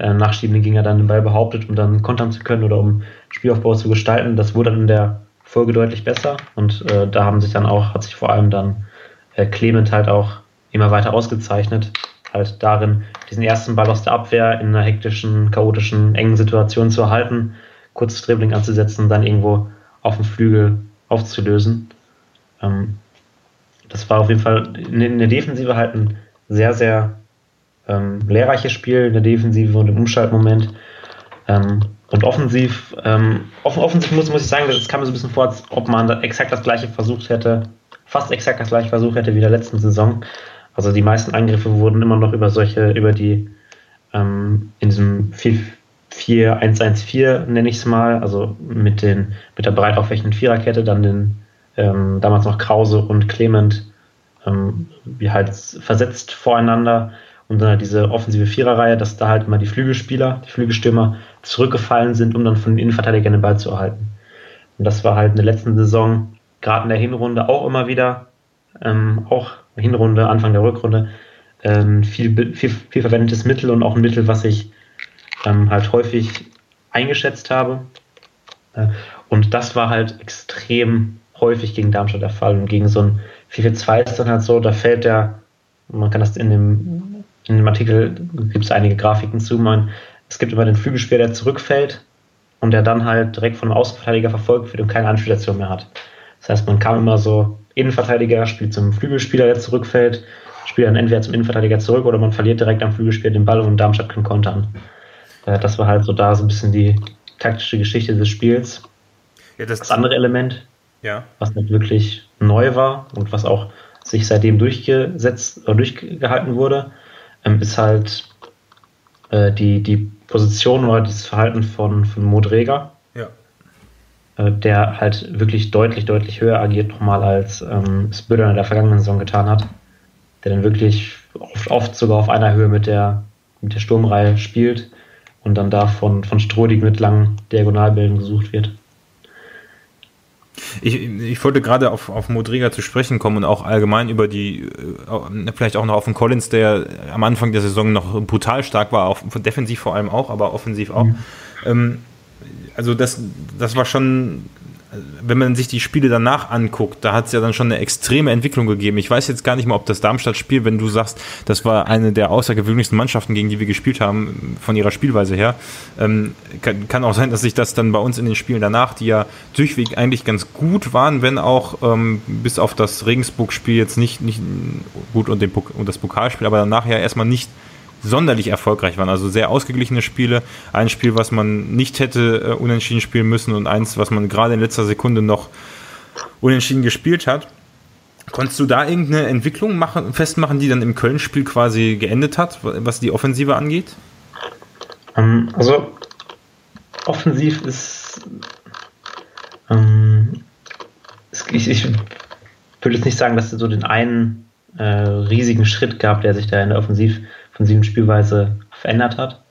äh, nachschiebenden Gegner dann den Ball behauptet, um dann kontern zu können oder um Spielaufbau zu gestalten. Das wurde dann in der Folge deutlich besser und äh, da haben sich dann auch, hat sich vor allem dann äh, Clement halt auch immer weiter ausgezeichnet. Halt darin, diesen ersten Ball aus der Abwehr in einer hektischen, chaotischen, engen Situation zu erhalten, kurzes Dribbling anzusetzen, dann irgendwo auf dem Flügel aufzulösen. Ähm, das war auf jeden Fall in der Defensive halt ein sehr, sehr ähm, lehrreiches Spiel in der Defensive und im Umschaltmoment. Ähm, und offensiv, ähm, offen, offensiv muss, muss ich sagen, das kam mir so ein bisschen vor, als ob man da exakt das gleiche versucht hätte, fast exakt das gleiche versucht hätte wie der letzten Saison. Also die meisten Angriffe wurden immer noch über solche, über die ähm, in diesem 4-1-1-4 nenne ich es mal, also mit den mit der breit aufwächenden Viererkette, dann den ähm, damals noch Krause und Clement ähm, wie halt versetzt voreinander und dann halt diese offensive Viererreihe, dass da halt immer die Flügelspieler, die Flügelstürmer zurückgefallen sind, um dann von den Innenverteidigern den Ball zu erhalten. Und das war halt in der letzten Saison, gerade in der Hinrunde auch immer wieder, ähm, auch Hinrunde, Anfang der Rückrunde, ähm, viel, viel, viel verwendetes Mittel und auch ein Mittel, was ich ähm, halt häufig eingeschätzt habe. Äh, und das war halt extrem häufig gegen Darmstadt der Fall. Und gegen so ein 4-4-2 ist dann halt so, da fällt der, man kann das in dem, in dem Artikel, gibt es einige Grafiken zu, man, es gibt immer den Flügelspieler, der zurückfällt und der dann halt direkt von einem Außenverteidiger verfolgt wird und keine Anspielstation mehr hat. Das heißt, man kam immer so, Innenverteidiger spielt zum Flügelspieler, der zurückfällt, spielt dann entweder zum Innenverteidiger zurück oder man verliert direkt am Flügelspieler den Ball und Darmstadt kann kontern. Äh, das war halt so da so ein bisschen die taktische Geschichte des Spiels. Ja, das, das andere Element ja. was nicht wirklich neu war und was auch sich seitdem durchgesetzt oder durchgehalten wurde, ähm, ist halt äh, die, die Position oder das Verhalten von, von Modrega. Äh, der halt wirklich deutlich, deutlich höher agiert nochmal als ähm, Spöder in der vergangenen Saison getan hat. Der dann wirklich oft, oft sogar auf einer Höhe mit der, mit der Sturmreihe spielt und dann da von, von Strodig mit langen Diagonalbällen gesucht wird.
Ich, ich wollte gerade auf, auf Modriga zu sprechen kommen und auch allgemein über die, äh, vielleicht auch noch auf den Collins, der am Anfang der Saison noch brutal stark war, auf, defensiv vor allem auch, aber offensiv auch. Mhm. Ähm, also das, das war schon wenn man sich die Spiele danach anguckt, da hat es ja dann schon eine extreme Entwicklung gegeben. Ich weiß jetzt gar nicht mal, ob das Darmstadt-Spiel, wenn du sagst, das war eine der außergewöhnlichsten Mannschaften, gegen die wir gespielt haben, von ihrer Spielweise her. Ähm, kann, kann, auch sein, dass sich das dann bei uns in den Spielen danach, die ja durchweg eigentlich ganz gut waren, wenn auch ähm, bis auf das Regensburg-Spiel jetzt nicht, nicht gut und, den, und das Pokalspiel, aber danach ja erstmal nicht sonderlich erfolgreich waren. Also sehr ausgeglichene Spiele. Ein Spiel, was man nicht hätte äh, unentschieden spielen müssen und eins, was man gerade in letzter Sekunde noch unentschieden gespielt hat. Konntest du da irgendeine Entwicklung machen, festmachen, die dann im Köln-Spiel quasi geendet hat, was die Offensive angeht?
Ähm, also offensiv ist ähm, ich, ich würde jetzt nicht sagen, dass es so den einen äh, riesigen Schritt gab, der sich da in der Offensiv offensiven Spielweise verändert hat.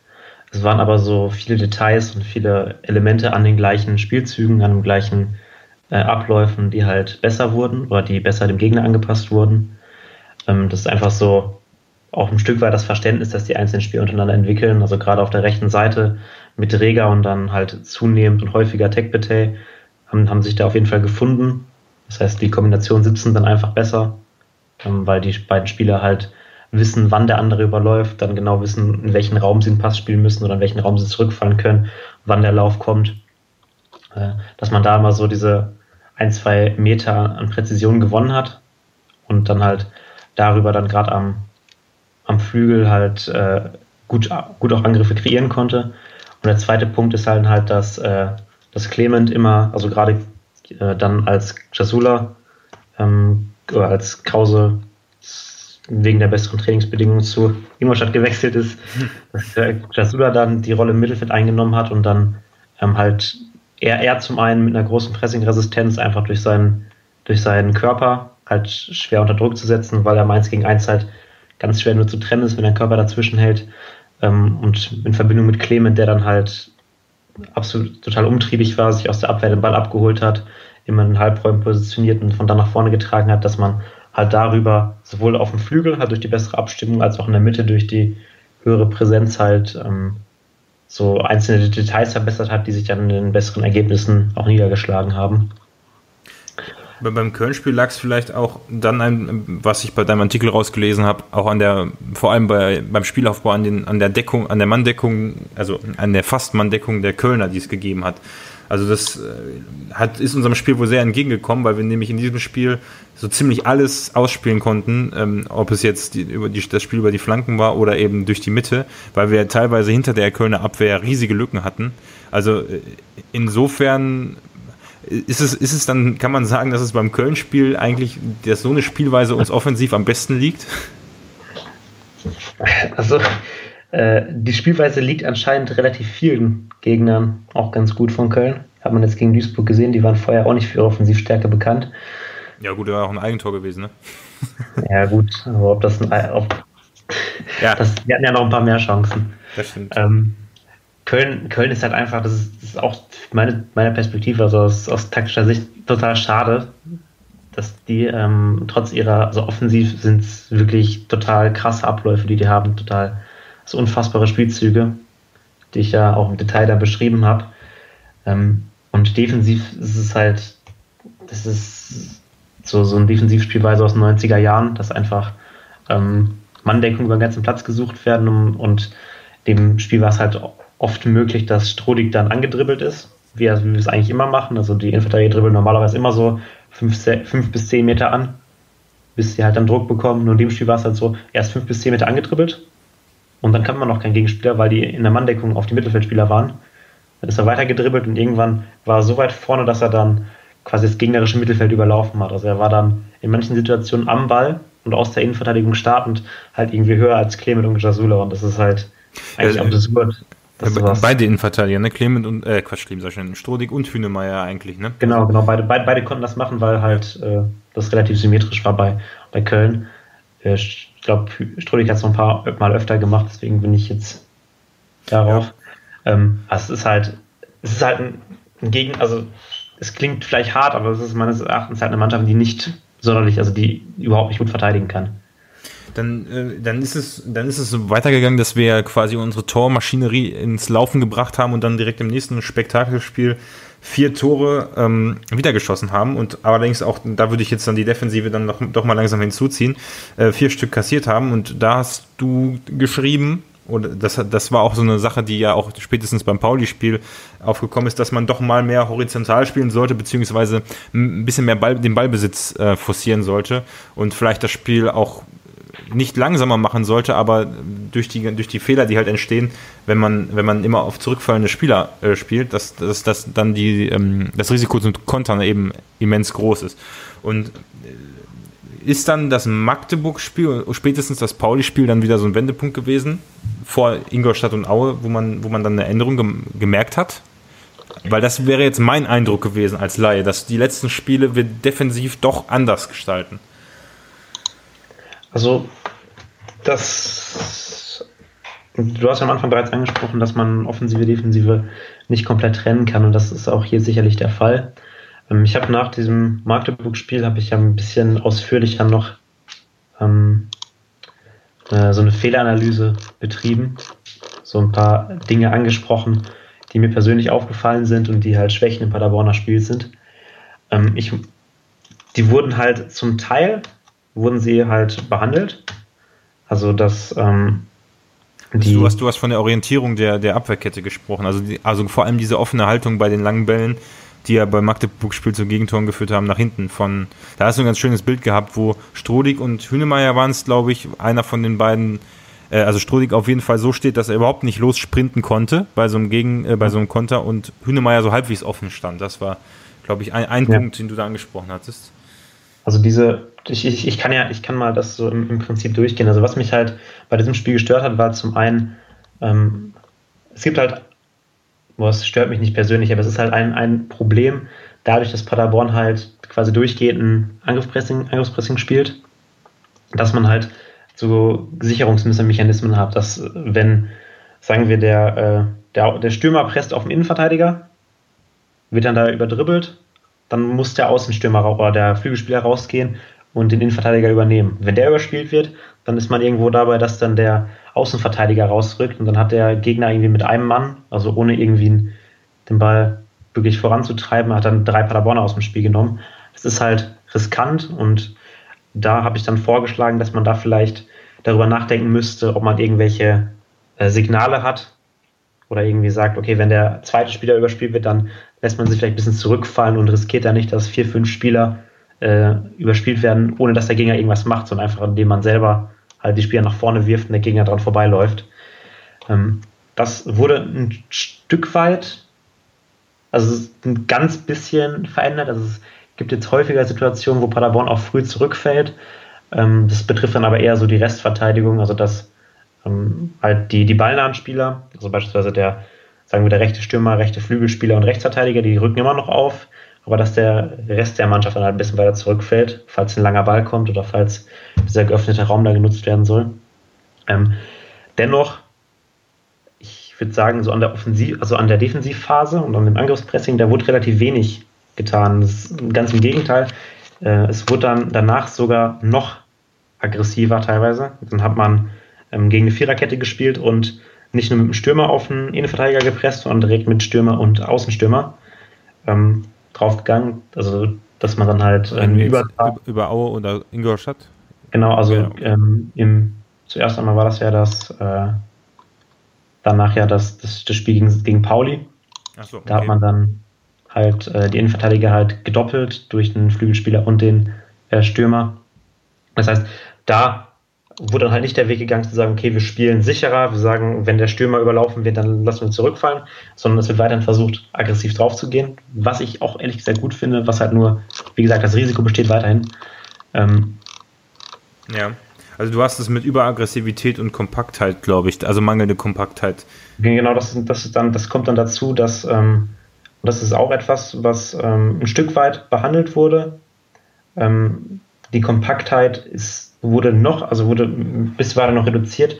Es waren aber so viele Details und viele Elemente an den gleichen Spielzügen, an den gleichen äh, Abläufen, die halt besser wurden oder die besser dem Gegner angepasst wurden. Ähm, das ist einfach so auch ein Stück weit das Verständnis, dass die einzelnen Spieler untereinander entwickeln. Also gerade auf der rechten Seite mit Rega und dann halt zunehmend und häufiger Tech haben, haben sich da auf jeden Fall gefunden. Das heißt, die Kombination sitzen dann einfach besser, ähm, weil die beiden Spieler halt wissen, wann der andere überläuft, dann genau wissen, in welchen Raum sie einen Pass spielen müssen oder in welchen Raum sie zurückfallen können, wann der Lauf kommt. Äh, dass man da immer so diese ein, zwei Meter an Präzision gewonnen hat und dann halt darüber dann gerade am, am Flügel halt äh, gut, gut auch Angriffe kreieren konnte. Und der zweite Punkt ist halt, halt dass, äh, dass Clement immer, also gerade äh, dann als Jasula ähm, oder als Krause wegen der besseren Trainingsbedingungen zu Ingolstadt gewechselt ist, dass äh, Jasula dann die Rolle im Mittelfeld eingenommen hat und dann ähm, halt er, er zum einen mit einer großen Pressing-Resistenz einfach durch seinen, durch seinen Körper halt schwer unter Druck zu setzen, weil er meins gegen eins halt ganz schwer nur zu trennen ist, wenn der Körper dazwischen hält. Ähm, und in Verbindung mit Clement, der dann halt absolut total umtriebig war, sich aus der Abwehr den Ball abgeholt hat, immer in den Halbräumen positioniert und von da nach vorne getragen hat, dass man halt darüber sowohl auf dem Flügel, halt durch die bessere Abstimmung, als auch in der Mitte durch die höhere Präsenz halt ähm, so einzelne Details verbessert hat, die sich dann in den besseren Ergebnissen auch niedergeschlagen haben.
Beim Köln-Spiel lag es vielleicht auch dann, ein, was ich bei deinem Artikel rausgelesen habe, auch an der, vor allem bei, beim Spielaufbau an, den, an der Deckung, an der Manndeckung, also an der Fastmanndeckung der Kölner, die es gegeben hat. Also das äh, hat, ist unserem Spiel wohl sehr entgegengekommen, weil wir nämlich in diesem Spiel so ziemlich alles ausspielen konnten, ähm, ob es jetzt die, über die, das Spiel über die Flanken war oder eben durch die Mitte, weil wir teilweise hinter der Kölner Abwehr riesige Lücken hatten. Also äh, insofern ist es, ist es dann, kann man sagen, dass es beim Köln-Spiel eigentlich, dass so eine Spielweise uns offensiv am besten liegt?
Also äh, die Spielweise liegt anscheinend relativ vielen Gegnern auch ganz gut von Köln. Hat man jetzt gegen Duisburg gesehen, die waren vorher auch nicht für ihre Offensivstärke bekannt.
Ja, gut, war auch ein Eigentor gewesen, ne?
ja, gut, aber ob das ein. Ob, ja. Das, wir hatten ja noch ein paar mehr Chancen. Das stimmt. Ähm, Köln, Köln ist halt einfach, das ist, das ist auch meine, meine Perspektive, also aus, aus taktischer Sicht total schade, dass die ähm, trotz ihrer, also offensiv sind es wirklich total krasse Abläufe, die die haben, total so unfassbare Spielzüge, die ich ja auch im Detail da beschrieben habe. Ähm, und defensiv ist es halt, das ist so, so ein Defensivspielweise aus den 90er Jahren, dass einfach ähm, Manndeckung über den ganzen Platz gesucht werden und, und dem Spiel war es halt oft möglich, dass Strodig dann angedribbelt ist, wie, wir es eigentlich immer machen. Also die Innenverteidiger dribbeln normalerweise immer so fünf, fünf bis zehn Meter an, bis sie halt dann Druck bekommen. Nur in dem Spiel war es halt so, erst fünf bis zehn Meter angedribbelt und dann kam man noch kein Gegenspieler, weil die in der Manndeckung auf die Mittelfeldspieler waren. Dann ist er weiter gedribbelt und irgendwann war er so weit vorne, dass er dann quasi das gegnerische Mittelfeld überlaufen hat. Also er war dann in manchen Situationen am Ball und aus der Innenverteidigung startend halt irgendwie höher als Clement und Jasula und das ist halt eigentlich äh, absurd.
Ja, beide Innenverteidiger, ne? Clement und, äh, Quatsch, Clement, sag ich Strodig und Hünemeyer eigentlich, ne?
Genau, genau, beide, beide, beide konnten das machen, weil halt äh, das relativ symmetrisch war bei, bei Köln. Äh, ich glaube, Strodig hat es noch ein paar Mal öfter gemacht, deswegen bin ich jetzt darauf. Ja. Ähm, also es ist halt, es ist halt ein, ein Gegen, also es klingt vielleicht hart, aber es ist meines Erachtens halt eine Mannschaft, die nicht sonderlich, also die überhaupt nicht gut verteidigen kann.
Dann, äh, dann, ist es, dann ist es so weitergegangen, dass wir quasi unsere Tormaschinerie ins Laufen gebracht haben und dann direkt im nächsten Spektakelspiel vier Tore ähm, wieder geschossen haben und allerdings auch, da würde ich jetzt dann die Defensive dann noch, doch mal langsam hinzuziehen, äh, vier Stück kassiert haben und da hast du geschrieben, oder das, das war auch so eine Sache, die ja auch spätestens beim Pauli-Spiel aufgekommen ist, dass man doch mal mehr horizontal spielen sollte, beziehungsweise ein bisschen mehr Ball, den Ballbesitz äh, forcieren sollte und vielleicht das Spiel auch nicht langsamer machen sollte, aber durch die, durch die Fehler, die halt entstehen, wenn man, wenn man immer auf zurückfallende Spieler äh, spielt, dass, dass, dass dann die, ähm, das Risiko zum Kontern eben immens groß ist. Und äh, ist dann das Magdeburg-Spiel, spätestens das Pauli-Spiel, dann wieder so ein Wendepunkt gewesen vor Ingolstadt und Aue, wo man, wo man dann eine Änderung gem gemerkt hat? Weil das wäre jetzt mein Eindruck gewesen als Laie, dass die letzten Spiele wir defensiv doch anders gestalten.
Also, das. Du hast am Anfang bereits angesprochen, dass man Offensive, Defensive nicht komplett trennen kann und das ist auch hier sicherlich der Fall. Ähm, ich habe nach diesem Magdeburg-Spiel habe ich ja ein bisschen ausführlicher noch ähm, äh, so eine Fehleranalyse betrieben, so ein paar Dinge angesprochen, die mir persönlich aufgefallen sind und die halt Schwächen im Paderborner Spiel sind. Ähm, ich, die wurden halt zum Teil wurden sie halt behandelt. Also dass ähm,
die du, hast, du hast von der Orientierung der, der Abwehrkette gesprochen. Also, die, also vor allem diese offene Haltung bei den langen Bällen, die ja bei Magdeburg-Spiel zu Gegentoren geführt haben, nach hinten. Von, da hast du ein ganz schönes Bild gehabt, wo Strodig und Hünemeyer waren es, glaube ich, einer von den beiden, äh, also Strodig auf jeden Fall so steht, dass er überhaupt nicht lossprinten konnte bei so einem Gegen, äh, bei so einem Konter und Hünemeyer so halbwegs offen stand. Das war, glaube ich, ein, ein ja. Punkt, den du da angesprochen hattest.
Also diese, ich, ich, ich kann ja, ich kann mal das so im, im, Prinzip durchgehen. Also was mich halt bei diesem Spiel gestört hat, war zum einen, ähm, es gibt halt, boah, es stört mich nicht persönlich, aber es ist halt ein, ein Problem, dadurch, dass Paderborn halt quasi durchgehend ein Angriffspressing, Angriffspressing spielt, dass man halt so Sicherungsmechanismen hat, dass wenn, sagen wir, der, äh, der, der Stürmer presst auf den Innenverteidiger, wird dann da überdribbelt dann muss der Außenstürmer oder der Flügelspieler rausgehen und den Innenverteidiger übernehmen. Wenn der überspielt wird, dann ist man irgendwo dabei, dass dann der Außenverteidiger rausrückt und dann hat der Gegner irgendwie mit einem Mann, also ohne irgendwie den Ball wirklich voranzutreiben, hat dann drei Paderborner aus dem Spiel genommen. Das ist halt riskant und da habe ich dann vorgeschlagen, dass man da vielleicht darüber nachdenken müsste, ob man irgendwelche äh, Signale hat oder irgendwie sagt, okay, wenn der zweite Spieler überspielt wird, dann lässt man sich vielleicht ein bisschen zurückfallen und riskiert da nicht, dass vier, fünf Spieler äh, überspielt werden, ohne dass der Gegner irgendwas macht, sondern einfach indem man selber halt die Spieler nach vorne wirft und der Gegner dran vorbeiläuft. Ähm, das wurde ein Stück weit, also ein ganz bisschen verändert. Also es gibt jetzt häufiger Situationen, wo Paderborn auch früh zurückfällt. Ähm, das betrifft dann aber eher so die Restverteidigung, also dass ähm, halt die, die ballnahen Spieler, also beispielsweise der sagen wir, der rechte Stürmer, rechte Flügelspieler und Rechtsverteidiger, die rücken immer noch auf, aber dass der Rest der Mannschaft dann halt ein bisschen weiter zurückfällt, falls ein langer Ball kommt oder falls dieser geöffnete Raum da genutzt werden soll. Ähm, dennoch, ich würde sagen, so an der Offensiv, also an der Defensivphase und an dem Angriffspressing, da wurde relativ wenig getan. Das ist ganz im Gegenteil. Äh, es wurde dann danach sogar noch aggressiver teilweise. Dann hat man ähm, gegen eine Viererkette gespielt und nicht nur mit dem Stürmer auf den Innenverteidiger gepresst, sondern direkt mit Stürmer und Außenstürmer ähm, draufgegangen. Also, dass man dann halt
ähm, über, über Aue oder Ingolstadt?
Genau, also ja, ähm, im, zuerst einmal war das ja das, äh, danach ja das, das, das Spiel gegen, gegen Pauli. So, okay. Da hat man dann halt äh, die Innenverteidiger halt gedoppelt durch den Flügelspieler und den äh, Stürmer. Das heißt, da wurde dann halt nicht der Weg gegangen zu sagen, okay, wir spielen sicherer, wir sagen, wenn der Stürmer überlaufen wird, dann lassen wir zurückfallen, sondern es wird weiterhin versucht, aggressiv drauf zu gehen, was ich auch ehrlich gesagt gut finde, was halt nur, wie gesagt, das Risiko besteht weiterhin. Ähm,
ja, also du hast es mit Überaggressivität und Kompaktheit, glaube ich, also mangelnde Kompaktheit.
Genau, das, das, dann, das kommt dann dazu, dass, ähm, und das ist auch etwas, was ähm, ein Stück weit behandelt wurde. Ähm, die Kompaktheit ist wurde noch, also wurde bis war noch reduziert.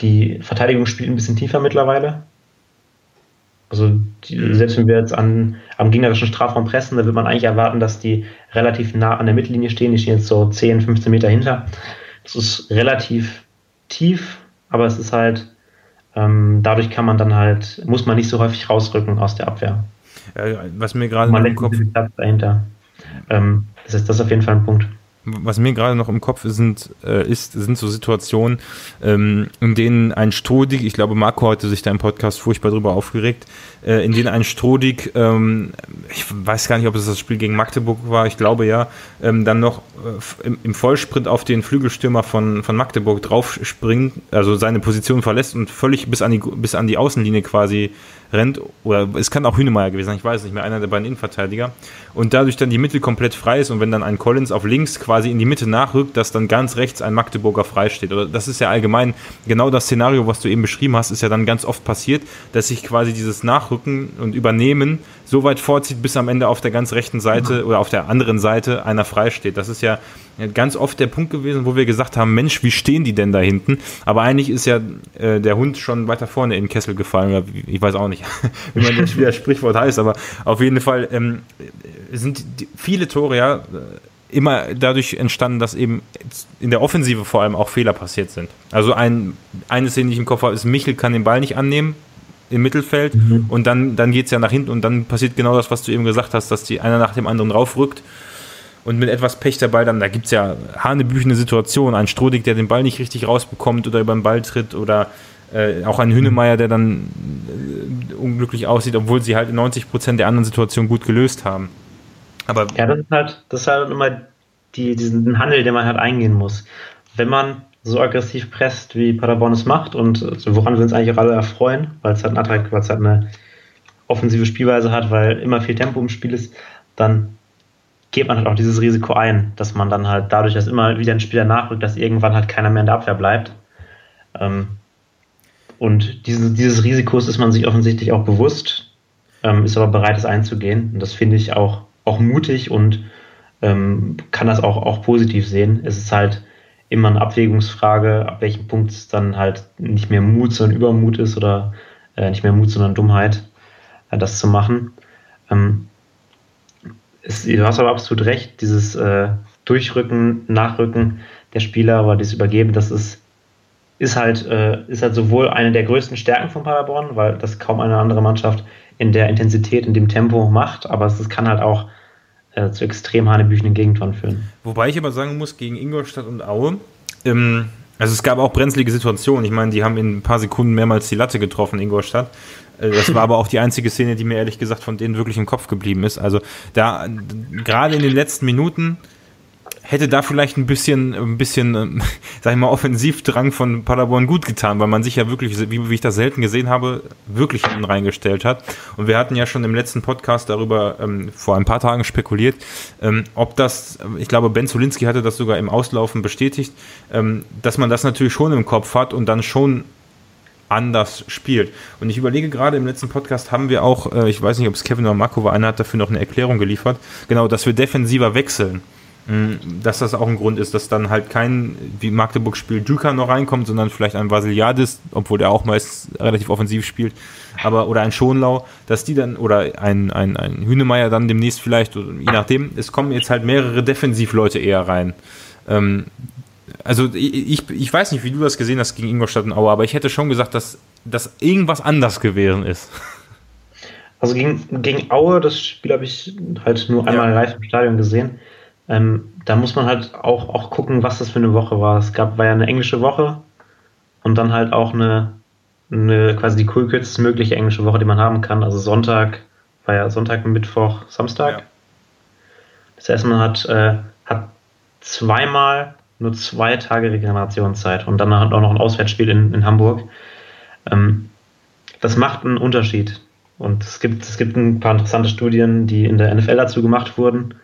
Die Verteidigung spielt ein bisschen tiefer mittlerweile. Also die, selbst wenn wir jetzt an, am gegnerischen Strafraum pressen, da wird man eigentlich erwarten, dass die relativ nah an der Mittellinie stehen. Die stehen jetzt so 10, 15 Meter hinter. Das ist relativ tief, aber es ist halt, ähm, dadurch kann man dann halt, muss man nicht so häufig rausrücken aus der Abwehr.
Was mir gerade
im Kopf dahinter. Ähm, das ist das ist auf jeden Fall ein Punkt
was mir gerade noch im Kopf sind, äh, ist, sind so Situationen, ähm, in denen ein Strodig, ich glaube, Marco hatte sich da im Podcast furchtbar drüber aufgeregt, äh, in denen ein Strodig, ähm, ich weiß gar nicht, ob es das Spiel gegen Magdeburg war, ich glaube ja, ähm, dann noch äh, im, im, Vollsprint auf den Flügelstürmer von, von Magdeburg draufspringt, also seine Position verlässt und völlig bis an die, bis an die Außenlinie quasi rennt, oder es kann auch Hünemeyer gewesen sein, ich weiß nicht mehr, einer der beiden Innenverteidiger, und dadurch dann die Mitte komplett frei ist und wenn dann ein Collins auf links quasi in die Mitte nachrückt, dass dann ganz rechts ein Magdeburger frei steht. Oder das ist ja allgemein genau das Szenario, was du eben beschrieben hast, ist ja dann ganz oft passiert, dass sich quasi dieses Nachrücken und Übernehmen so weit vorzieht, bis am Ende auf der ganz rechten Seite mhm. oder auf der anderen Seite einer frei steht. Das ist ja ganz oft der Punkt gewesen, wo wir gesagt haben, Mensch, wie stehen die denn da hinten? Aber eigentlich ist ja äh, der Hund schon weiter vorne in den Kessel gefallen. Ich weiß auch nicht, wie man das, wie das Sprichwort heißt, aber auf jeden Fall ähm, sind die, viele Tore ja äh, immer dadurch entstanden, dass eben in der Offensive vor allem auch Fehler passiert sind. Also ein, eine Szene, die ich im Kopf habe, ist, Michel kann den Ball nicht annehmen im Mittelfeld mhm. und dann, dann geht es ja nach hinten und dann passiert genau das, was du eben gesagt hast, dass die einer nach dem anderen raufrückt und mit etwas Pech der Ball dann, da gibt es ja hanebüchene Situationen, ein Strodig, der den Ball nicht richtig rausbekommt oder über den Ball tritt oder äh, auch ein Hünemeyer, der dann äh, unglücklich aussieht, obwohl sie halt in 90 Prozent der anderen Situationen gut gelöst haben.
Aber ja, das ist halt, das ist halt immer die, diesen Handel, den man halt eingehen muss. Wenn man so aggressiv presst, wie Paderborn es macht und woran wir uns eigentlich auch alle erfreuen, weil es halt, ein weil es halt eine offensive Spielweise hat, weil immer viel Tempo im Spiel ist, dann geht man halt auch dieses Risiko ein, dass man dann halt dadurch, dass immer wieder ein Spieler nachrückt, dass irgendwann halt keiner mehr in der Abwehr bleibt. Ähm, und dieses, dieses Risikos ist man sich offensichtlich auch bewusst, ähm, ist aber bereit, es einzugehen. Und das finde ich auch, auch mutig und ähm, kann das auch, auch positiv sehen. Es ist halt immer eine Abwägungsfrage, ab welchem Punkt es dann halt nicht mehr Mut, sondern Übermut ist oder äh, nicht mehr Mut, sondern Dummheit, äh, das zu machen. Ähm, ist, du hast aber absolut recht, dieses äh, Durchrücken, Nachrücken der Spieler oder dieses Übergeben, das ist, ist, halt, äh, ist halt sowohl eine der größten Stärken von Paderborn, weil das kaum eine andere Mannschaft in der Intensität, in dem Tempo macht, aber es kann halt auch äh, zu extrem hanebüchenden Gegentoren führen.
Wobei ich aber sagen muss, gegen Ingolstadt und Aue, ähm, also es gab auch brenzlige Situationen. Ich meine, die haben in ein paar Sekunden mehrmals die Latte getroffen, Ingolstadt. Äh, das war aber auch die einzige Szene, die mir ehrlich gesagt von denen wirklich im Kopf geblieben ist. Also da gerade in den letzten Minuten hätte da vielleicht ein bisschen, ein bisschen, ähm, sag ich mal, Offensivdrang von Paderborn gut getan, weil man sich ja wirklich, wie, wie ich das selten gesehen habe, wirklich hinten reingestellt hat. Und wir hatten ja schon im letzten Podcast darüber ähm, vor ein paar Tagen spekuliert, ähm, ob das, ich glaube, Ben Zulinski hatte das sogar im Auslaufen bestätigt, ähm, dass man das natürlich schon im Kopf hat und dann schon anders spielt. Und ich überlege gerade, im letzten Podcast haben wir auch, äh, ich weiß nicht, ob es Kevin oder Marco war, einer hat dafür noch eine Erklärung geliefert, genau, dass wir defensiver wechseln. Mm, dass das auch ein Grund ist, dass dann halt kein, wie Magdeburg spielt, Duka noch reinkommt, sondern vielleicht ein Vasiliadis, obwohl der auch meist relativ offensiv spielt, aber oder ein Schonlau, dass die dann, oder ein, ein, ein Hünemeyer dann demnächst vielleicht, je nachdem, es kommen jetzt halt mehrere Defensivleute eher rein. Ähm, also ich, ich weiß nicht, wie du das gesehen hast gegen Ingolstadt und Aue, aber ich hätte schon gesagt, dass, dass irgendwas anders gewesen ist.
Also gegen, gegen Aue, das Spiel habe ich halt nur einmal ja. live im Stadion gesehen. Ähm, da muss man halt auch, auch gucken, was das für eine Woche war. Es gab, war ja eine englische Woche und dann halt auch eine, eine quasi die kürzeste mögliche englische Woche, die man haben kann. Also Sonntag war ja Sonntag, Mittwoch, Samstag. Ja. Das heißt, man hat, äh, hat zweimal nur zwei Tage Regenerationszeit und dann auch noch ein Auswärtsspiel in, in Hamburg. Ähm, das macht einen Unterschied. Und es gibt, es gibt ein paar interessante Studien, die in der NFL dazu gemacht wurden,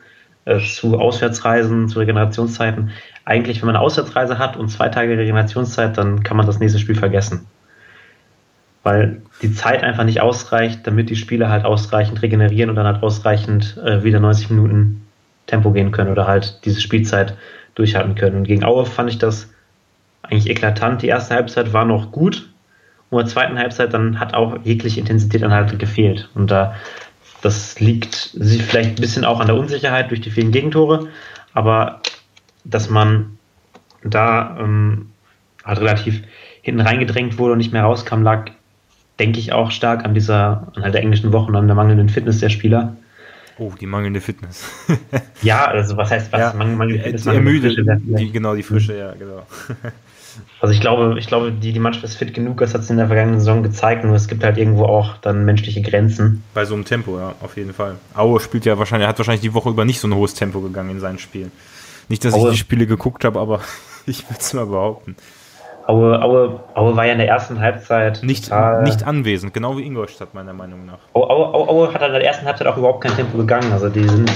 äh, zu Auswärtsreisen, zu Regenerationszeiten. Eigentlich, wenn man eine Auswärtsreise hat und zwei Tage Regenerationszeit, dann kann man das nächste Spiel vergessen. Weil die Zeit einfach nicht ausreicht, damit die Spieler halt ausreichend regenerieren und dann halt ausreichend äh, wieder 90 Minuten Tempo gehen können oder halt diese Spielzeit durchhalten können. Und gegen Aue fand ich das eigentlich eklatant. Die erste Halbzeit war noch gut Und in der zweiten Halbzeit dann hat auch jegliche Intensität dann halt gefehlt. Und da, das liegt vielleicht ein bisschen auch an der Unsicherheit durch die vielen Gegentore, aber dass man da ähm, halt relativ hinten reingedrängt wurde und nicht mehr rauskam, lag, denke ich, auch stark an dieser, an halt der englischen Woche und an der mangelnden Fitness der Spieler.
Oh, die mangelnde Fitness.
ja, also was heißt was? Ja,
mangelnde Fitness? Die ermüdet, die, genau, die Frische, ja, genau.
Also ich glaube, ich glaube, die, die Mannschaft ist fit genug, das hat sie in der vergangenen Saison gezeigt, nur es gibt halt irgendwo auch dann menschliche Grenzen.
Bei so einem Tempo, ja, auf jeden Fall. Aue spielt ja wahrscheinlich, er hat wahrscheinlich die Woche über nicht so ein hohes Tempo gegangen in seinen Spielen. Nicht, dass Aue. ich die Spiele geguckt habe, aber ich würde es mal behaupten.
Aue, Aue, Aue war ja in der ersten Halbzeit
nicht, nicht anwesend, genau wie Ingolstadt meiner Meinung nach.
Aue, Aue, Aue hat in der ersten Halbzeit auch überhaupt kein Tempo gegangen. Also die sind,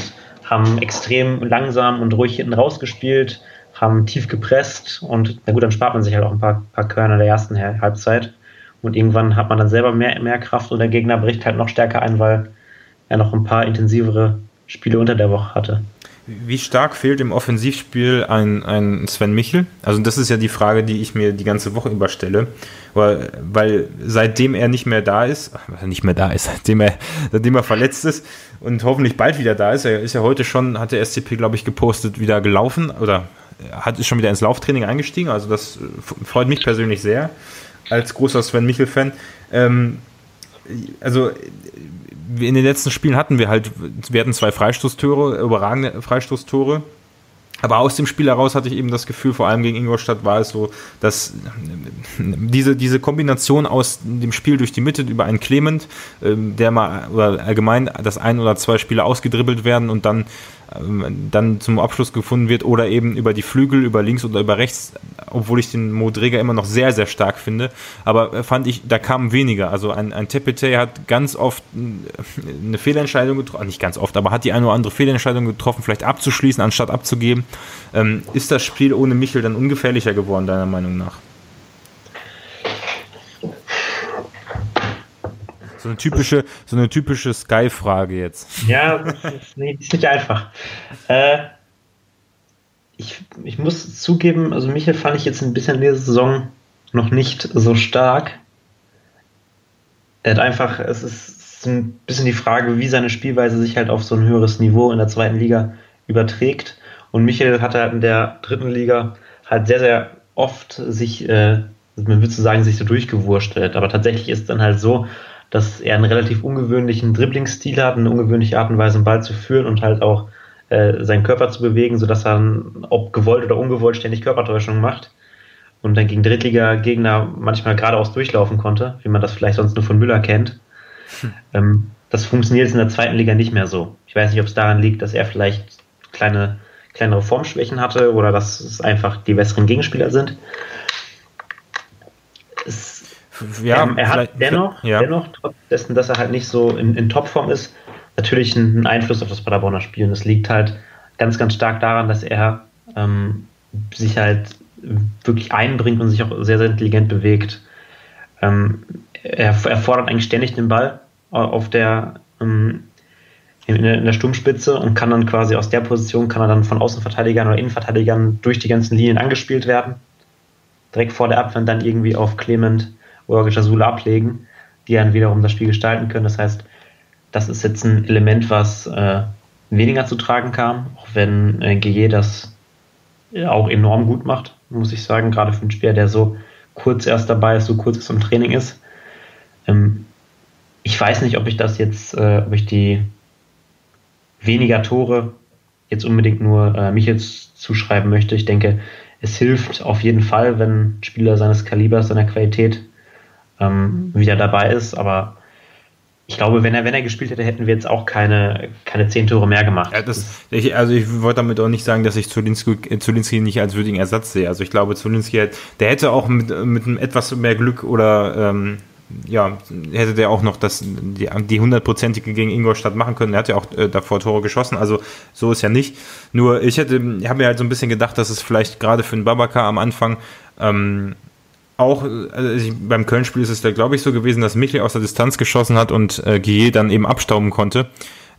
haben extrem langsam und ruhig hinten rausgespielt, haben tief gepresst und na gut, dann spart man sich halt auch ein paar, paar Körner in der ersten Halbzeit. Und irgendwann hat man dann selber mehr, mehr Kraft und der Gegner bricht halt noch stärker ein, weil er noch ein paar intensivere Spiele unter der Woche hatte.
Wie stark fehlt im Offensivspiel ein, ein Sven Michel? Also das ist ja die Frage, die ich mir die ganze Woche überstelle. Weil, weil seitdem er nicht mehr da ist, nicht mehr da ist, seitdem er, seitdem er verletzt ist und hoffentlich bald wieder da ist, er ist ja heute schon, hat der SCP, glaube ich, gepostet, wieder gelaufen oder hat ist schon wieder ins Lauftraining eingestiegen. Also das freut mich persönlich sehr als großer Sven Michel-Fan. Ähm, also in den letzten Spielen hatten wir halt, wir hatten zwei Freistoßtore, überragende Freistoßtore. Aber aus dem Spiel heraus hatte ich eben das Gefühl, vor allem gegen Ingolstadt war es so, dass diese, diese Kombination aus dem Spiel durch die Mitte über einen Clement, ähm, der mal oder allgemein, dass ein oder zwei Spieler ausgedribbelt werden und dann dann zum Abschluss gefunden wird oder eben über die Flügel, über links oder über rechts, obwohl ich den Modrega immer noch sehr, sehr stark finde. Aber äh, fand ich, da kamen weniger. Also ein, ein Tepete hat ganz oft äh, eine Fehlentscheidung getroffen, nicht ganz oft, aber hat die eine oder andere Fehlentscheidung getroffen, vielleicht abzuschließen, anstatt abzugeben. Ähm, ist das Spiel ohne Michel dann ungefährlicher geworden, deiner Meinung nach? So eine typische, so eine typische Sky-Frage jetzt.
Ja, ist, nee, ist nicht einfach. Äh, ich, ich muss zugeben, also Michael fand ich jetzt ein bisschen in dieser Saison noch nicht so stark. Er hat einfach, es ist ein bisschen die Frage, wie seine Spielweise sich halt auf so ein höheres Niveau in der zweiten Liga überträgt. Und Michael hat halt in der dritten Liga halt sehr, sehr oft sich, äh, man würde so sagen, sich so durchgewurstelt. Aber tatsächlich ist es dann halt so, dass er einen relativ ungewöhnlichen Dribblingstil hat, eine ungewöhnliche Art und Weise, einen Ball zu führen und halt auch äh, seinen Körper zu bewegen, sodass er, ob gewollt oder ungewollt, ständig Körpertäuschung macht und dann gegen Drittliga-Gegner manchmal geradeaus durchlaufen konnte, wie man das vielleicht sonst nur von Müller kennt. Hm. Ähm, das funktioniert jetzt in der zweiten Liga nicht mehr so. Ich weiß nicht, ob es daran liegt, dass er vielleicht kleine, kleinere Formschwächen hatte oder dass es einfach die besseren Gegenspieler sind. Es ja, ähm, er hat dennoch, ja. dennoch, trotz dessen, dass er halt nicht so in, in Topform ist, natürlich einen Einfluss auf das Paderborner Spiel. Und es liegt halt ganz, ganz stark daran, dass er ähm, sich halt wirklich einbringt und sich auch sehr, sehr intelligent bewegt. Ähm, er, er, fordert eigentlich ständig den Ball auf der, ähm, in, der, in der Sturmspitze und kann dann quasi aus der Position, kann er dann von Außenverteidigern oder Innenverteidigern durch die ganzen Linien angespielt werden. Direkt vor der Abwehr dann irgendwie auf Clement oder Jasula ablegen, die dann wiederum das Spiel gestalten können. Das heißt, das ist jetzt ein Element, was äh, weniger zu tragen kam, auch wenn äh, GE das auch enorm gut macht, muss ich sagen, gerade für einen Spieler, der so kurz erst dabei ist, so kurz im Training ist. Ähm, ich weiß nicht, ob ich das jetzt, äh, ob ich die weniger Tore jetzt unbedingt nur äh, mich jetzt zuschreiben möchte. Ich denke, es hilft auf jeden Fall, wenn Spieler seines Kalibers, seiner Qualität ähm, wieder dabei ist. Aber ich glaube, wenn er, wenn er gespielt hätte, hätten wir jetzt auch keine, keine zehn Tore mehr gemacht.
Ja, das, ich, also ich wollte damit auch nicht sagen, dass ich Zulinski, Zulinski nicht als würdigen Ersatz sehe. Also ich glaube, Zulinski, der hätte auch mit, mit etwas mehr Glück oder ähm, ja, hätte der auch noch das, die, die hundertprozentige gegen Ingolstadt machen können. Er hat ja auch äh, davor Tore geschossen, also so ist ja nicht. Nur ich hätte, habe mir halt so ein bisschen gedacht, dass es vielleicht gerade für einen Babaka am Anfang ähm, auch also ich, beim Köln-Spiel ist es da, glaube ich, so gewesen, dass Michel aus der Distanz geschossen hat und äh, Guillet dann eben abstauben konnte.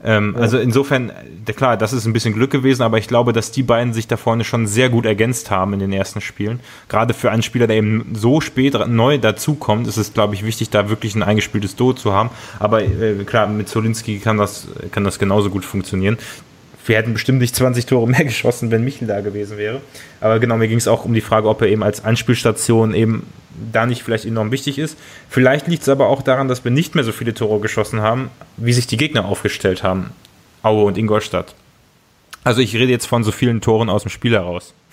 Ähm, ja. Also insofern, klar, das ist ein bisschen Glück gewesen, aber ich glaube, dass die beiden sich da vorne schon sehr gut ergänzt haben in den ersten Spielen. Gerade für einen Spieler, der eben so spät neu dazukommt, ist es, glaube ich, wichtig, da wirklich ein eingespieltes Duo zu haben. Aber äh, klar, mit Zolinski kann das, kann das genauso gut funktionieren wir hätten bestimmt nicht 20 Tore mehr geschossen, wenn Michel da gewesen wäre. Aber genau, mir ging es auch um die Frage, ob er eben als Anspielstation eben da nicht vielleicht enorm wichtig ist. Vielleicht liegt es aber auch daran, dass wir nicht mehr so viele Tore geschossen haben, wie sich die Gegner aufgestellt haben. Aue und Ingolstadt. Also ich rede jetzt von so vielen Toren aus dem Spiel heraus.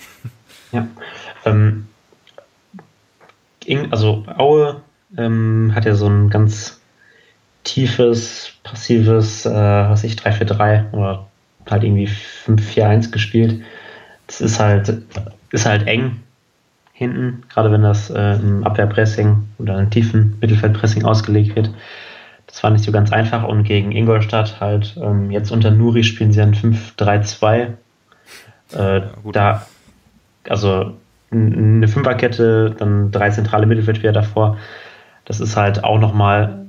Ja. Ähm, also Aue ähm, hat ja so ein ganz tiefes, passives, äh, was ich, 3-4-3 oder halt irgendwie 5-4-1 gespielt. Das ist halt, ist halt eng hinten, gerade wenn das äh, im Abwehrpressing oder im tiefen Mittelfeldpressing ausgelegt wird. Das war nicht so ganz einfach und gegen Ingolstadt halt ähm, jetzt unter Nuri spielen sie ein 5-3-2. Äh, da, also eine Fünferkette, dann drei zentrale Mittelfeldspieler davor. Das ist halt auch nochmal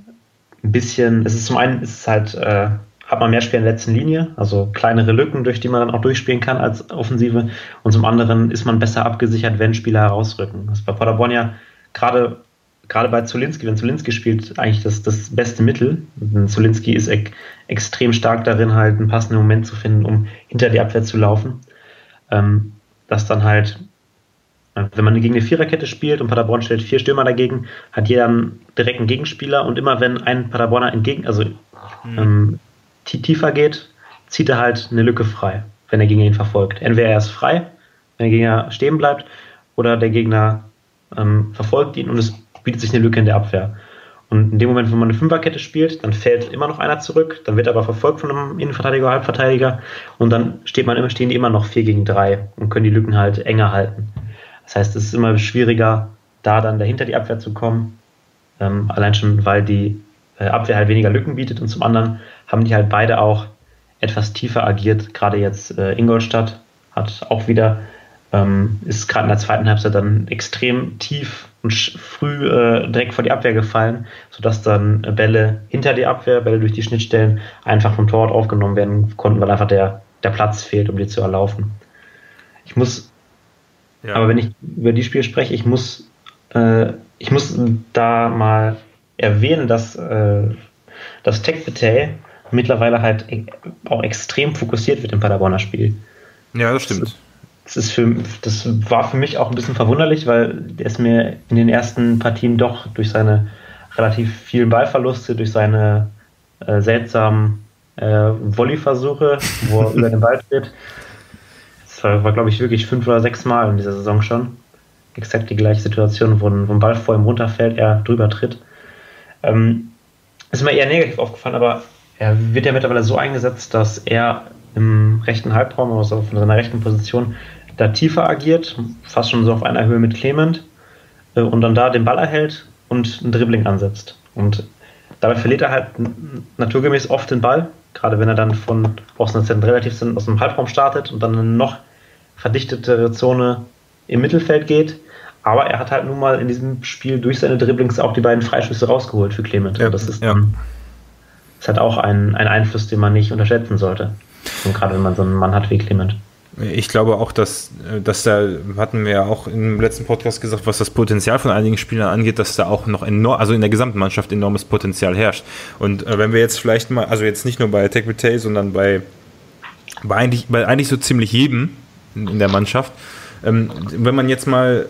ein bisschen, es ist zum einen, ist es halt äh, hat man mehr Spieler in der letzten Linie, also kleinere Lücken, durch die man dann auch durchspielen kann als Offensive. Und zum anderen ist man besser abgesichert, wenn Spieler herausrücken. Das ist bei Paderborn ja gerade gerade bei Zulinski, wenn Zulinski spielt, eigentlich das, das beste Mittel. Zulinski ist ek, extrem stark darin, halt einen passenden Moment zu finden, um hinter die Abwehr zu laufen. Ähm, dass dann halt, äh, wenn man gegen eine Viererkette spielt und Paderborn stellt vier Stürmer dagegen, hat jeder direkt einen Gegenspieler und immer wenn ein Paderborner entgegen, also mhm. ähm, tiefer geht, zieht er halt eine Lücke frei, wenn der Gegner ihn verfolgt. Entweder er ist frei, wenn der Gegner stehen bleibt, oder der Gegner ähm, verfolgt ihn und es bietet sich eine Lücke in der Abwehr. Und in dem Moment, wo man eine Fünferkette spielt, dann fällt immer noch einer zurück, dann wird aber verfolgt von einem Innenverteidiger Halbverteidiger und dann steht man stehen die immer noch 4 gegen 3 und können die Lücken halt enger halten. Das heißt, es ist immer schwieriger, da dann dahinter die Abwehr zu kommen. Ähm, allein schon, weil die äh, Abwehr halt weniger Lücken bietet und zum anderen haben die halt beide auch etwas tiefer agiert. Gerade jetzt äh, Ingolstadt hat auch wieder, ähm, ist gerade in der zweiten Halbzeit dann extrem tief und früh äh, direkt vor die Abwehr gefallen, sodass dann Bälle hinter die Abwehr, Bälle durch die Schnittstellen einfach vom Torwart aufgenommen werden konnten, weil einfach der, der Platz fehlt, um die zu erlaufen. Ich muss, ja. aber wenn ich über die Spiele spreche, ich muss, äh, ich muss da mal erwähnen, dass äh, das Tech Betay mittlerweile halt e-, auch extrem fokussiert wird im Paderborner Spiel.
Ja, das stimmt.
Das, ist für, das war für mich auch ein bisschen verwunderlich, weil er mir in den ersten Partien doch durch seine relativ vielen Ballverluste, durch seine äh, seltsamen äh, Volleyversuche, wo er über den Ball tritt, das war, war glaube ich, wirklich fünf oder sechs Mal in dieser Saison schon. Exakt die gleiche Situation, wo ein, wo ein Ball vor ihm runterfällt, er drüber tritt. Ähm, ist mir eher negativ aufgefallen, aber er wird ja mittlerweile so eingesetzt, dass er im rechten Halbraum, also von seiner rechten Position, da tiefer agiert, fast schon so auf einer Höhe mit Clement äh, und dann da den Ball erhält und ein Dribbling ansetzt. Und dabei verliert er halt naturgemäß oft den Ball, gerade wenn er dann von aus einer relativ aus dem Halbraum startet und dann eine noch verdichtetere Zone im Mittelfeld geht. Aber er hat halt nun mal in diesem Spiel durch seine Dribblings auch die beiden Freischüsse rausgeholt für Clement. Ja, das ist ja. dann ist halt auch ein, ein Einfluss, den man nicht unterschätzen sollte. Und gerade wenn man so einen Mann hat wie Clement.
Ich glaube auch, dass, dass da, hatten wir ja auch im letzten Podcast gesagt, was das Potenzial von einigen Spielern angeht, dass da auch noch enorm, also in der gesamten Mannschaft enormes Potenzial herrscht. Und äh, wenn wir jetzt vielleicht mal, also jetzt nicht nur bei Tech Retail, sondern bei, bei, eigentlich, bei eigentlich so ziemlich jedem in, in der Mannschaft, ähm, wenn man jetzt mal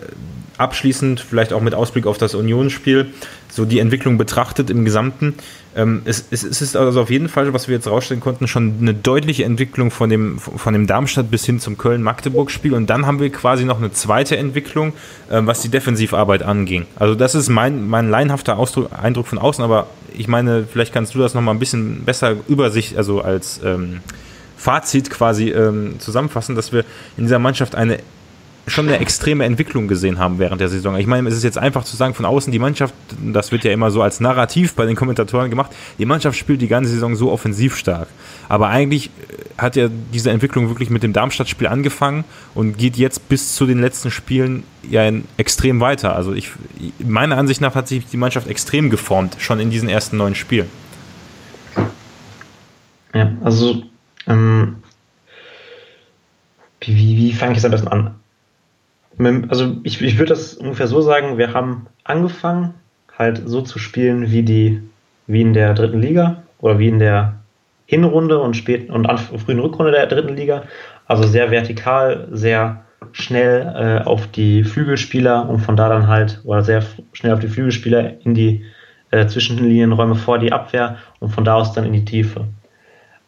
abschließend, vielleicht auch mit Ausblick auf das Unionsspiel, so die Entwicklung betrachtet im Gesamten, ähm, es, es, es, ist also auf jeden Fall, was wir jetzt rausstellen konnten, schon eine deutliche Entwicklung von dem, von dem Darmstadt bis hin zum Köln-Magdeburg-Spiel. Und dann haben wir quasi noch eine zweite Entwicklung, äh, was die Defensivarbeit anging. Also das ist mein, mein laienhafter Ausdruck, Eindruck von außen, aber ich meine, vielleicht kannst du das nochmal ein bisschen besser über sich, also als ähm, Fazit quasi ähm, zusammenfassen, dass wir in dieser Mannschaft eine schon eine extreme Entwicklung gesehen haben während der Saison. Ich meine, es ist jetzt einfach zu sagen, von außen die Mannschaft, das wird ja immer so als Narrativ bei den Kommentatoren gemacht, die Mannschaft spielt die ganze Saison so offensiv stark. Aber eigentlich äh, hat ja diese Entwicklung wirklich mit dem Darmstadt-Spiel angefangen und geht jetzt bis zu den letzten Spielen ja extrem weiter. Also ich, meiner Ansicht nach hat sich die Mannschaft extrem geformt, schon in diesen ersten neun Spielen.
Ja, also ähm, wie, wie, fange ich es am besten an? Also ich, ich würde das ungefähr so sagen, wir haben angefangen, halt so zu spielen wie die, wie in der dritten Liga oder wie in der Hinrunde und spät und frühen Rückrunde der dritten Liga. Also sehr vertikal, sehr schnell äh, auf die Flügelspieler und von da dann halt, oder sehr schnell auf die Flügelspieler in die äh, Zwischenlinienräume vor die Abwehr und von da aus dann in die Tiefe.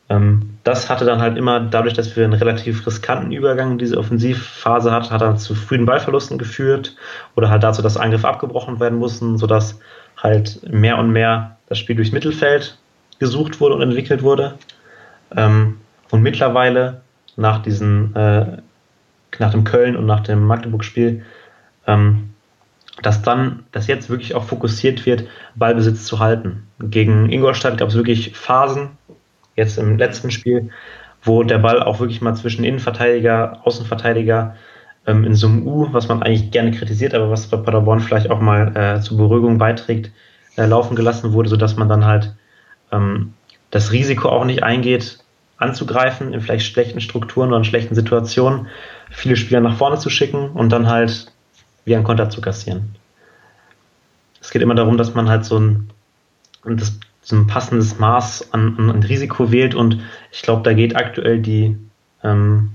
Ähm, das hatte dann halt immer, dadurch, dass wir einen relativ riskanten Übergang in diese Offensivphase hatten, hat dann zu frühen Ballverlusten geführt oder halt dazu, dass Angriffe abgebrochen werden mussten, sodass halt mehr und mehr das Spiel durchs Mittelfeld gesucht wurde und entwickelt wurde. Ähm, und mittlerweile nach diesen, äh, nach dem Köln und nach dem Magdeburg-Spiel, ähm, dass dann, dass jetzt wirklich auch fokussiert wird, Ballbesitz zu halten. Gegen Ingolstadt gab es wirklich Phasen, jetzt im letzten Spiel, wo der Ball auch wirklich mal zwischen Innenverteidiger, Außenverteidiger ähm, in so einem U, was man eigentlich gerne kritisiert, aber was bei Paderborn vielleicht auch mal äh, zur Beruhigung beiträgt, äh, laufen gelassen wurde, sodass man dann halt ähm, das Risiko auch nicht eingeht, anzugreifen in vielleicht schlechten Strukturen oder in schlechten Situationen, viele Spieler nach vorne zu schicken und dann halt wie ein Konter zu kassieren. Es geht immer darum, dass man halt so ein, das so ein passendes Maß an, an, an Risiko wählt und ich glaube, da geht aktuell die, ähm,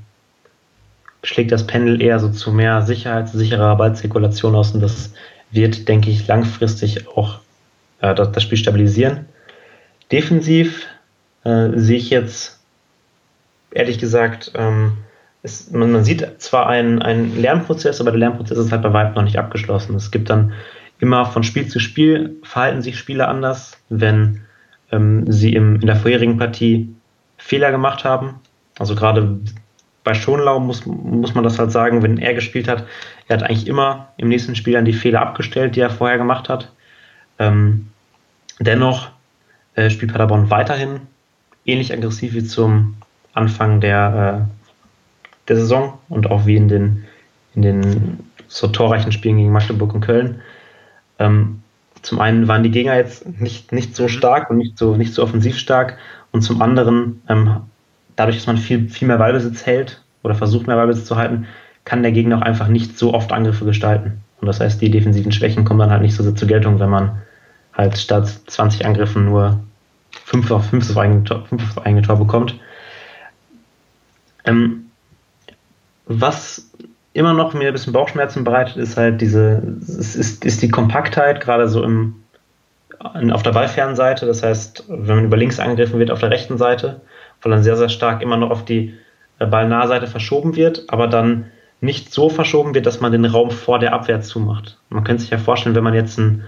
schlägt das Pendel eher so zu mehr Sicherheit, sicherer Ballzirkulation aus und das wird, denke ich, langfristig auch äh, das, das, Spiel stabilisieren. Defensiv äh, sehe ich jetzt ehrlich gesagt, ähm, es, man, man, sieht zwar einen, einen Lernprozess, aber der Lernprozess ist halt bei weitem noch nicht abgeschlossen. Es gibt dann immer von Spiel zu Spiel verhalten sich Spieler anders, wenn ähm, sie im, in der vorherigen Partie Fehler gemacht haben. Also gerade bei Schonlau muss, muss man das halt sagen, wenn er gespielt hat, er hat eigentlich immer im nächsten Spiel dann die Fehler abgestellt, die er vorher gemacht hat. Ähm, dennoch äh, spielt Paderborn weiterhin ähnlich aggressiv wie zum Anfang der, äh, der Saison und auch wie in den, in den so torreichen Spielen gegen Magdeburg und Köln. Ähm, zum einen waren die Gegner jetzt nicht, nicht so stark und nicht so, nicht so offensiv stark und zum anderen, ähm, dadurch, dass man viel, viel mehr Ballbesitz hält oder versucht mehr Ballbesitz zu halten, kann der Gegner auch einfach nicht so oft Angriffe gestalten. Und das heißt, die defensiven Schwächen kommen dann halt nicht so sehr zur Geltung, wenn man halt statt 20 Angriffen nur 5 auf 5 auf eigene Tor, 5 auf eigene Tor bekommt. Ähm, was immer noch mir ein bisschen Bauchschmerzen bereitet, ist halt diese, ist, ist die Kompaktheit, gerade so im, auf der ballfernen Seite. Das heißt, wenn man über links angegriffen wird, auf der rechten Seite, weil dann sehr, sehr stark immer noch auf die äh, Ballnahseite verschoben wird, aber dann nicht so verschoben wird, dass man den Raum vor der Abwehr zumacht. Man könnte sich ja vorstellen, wenn man jetzt ein,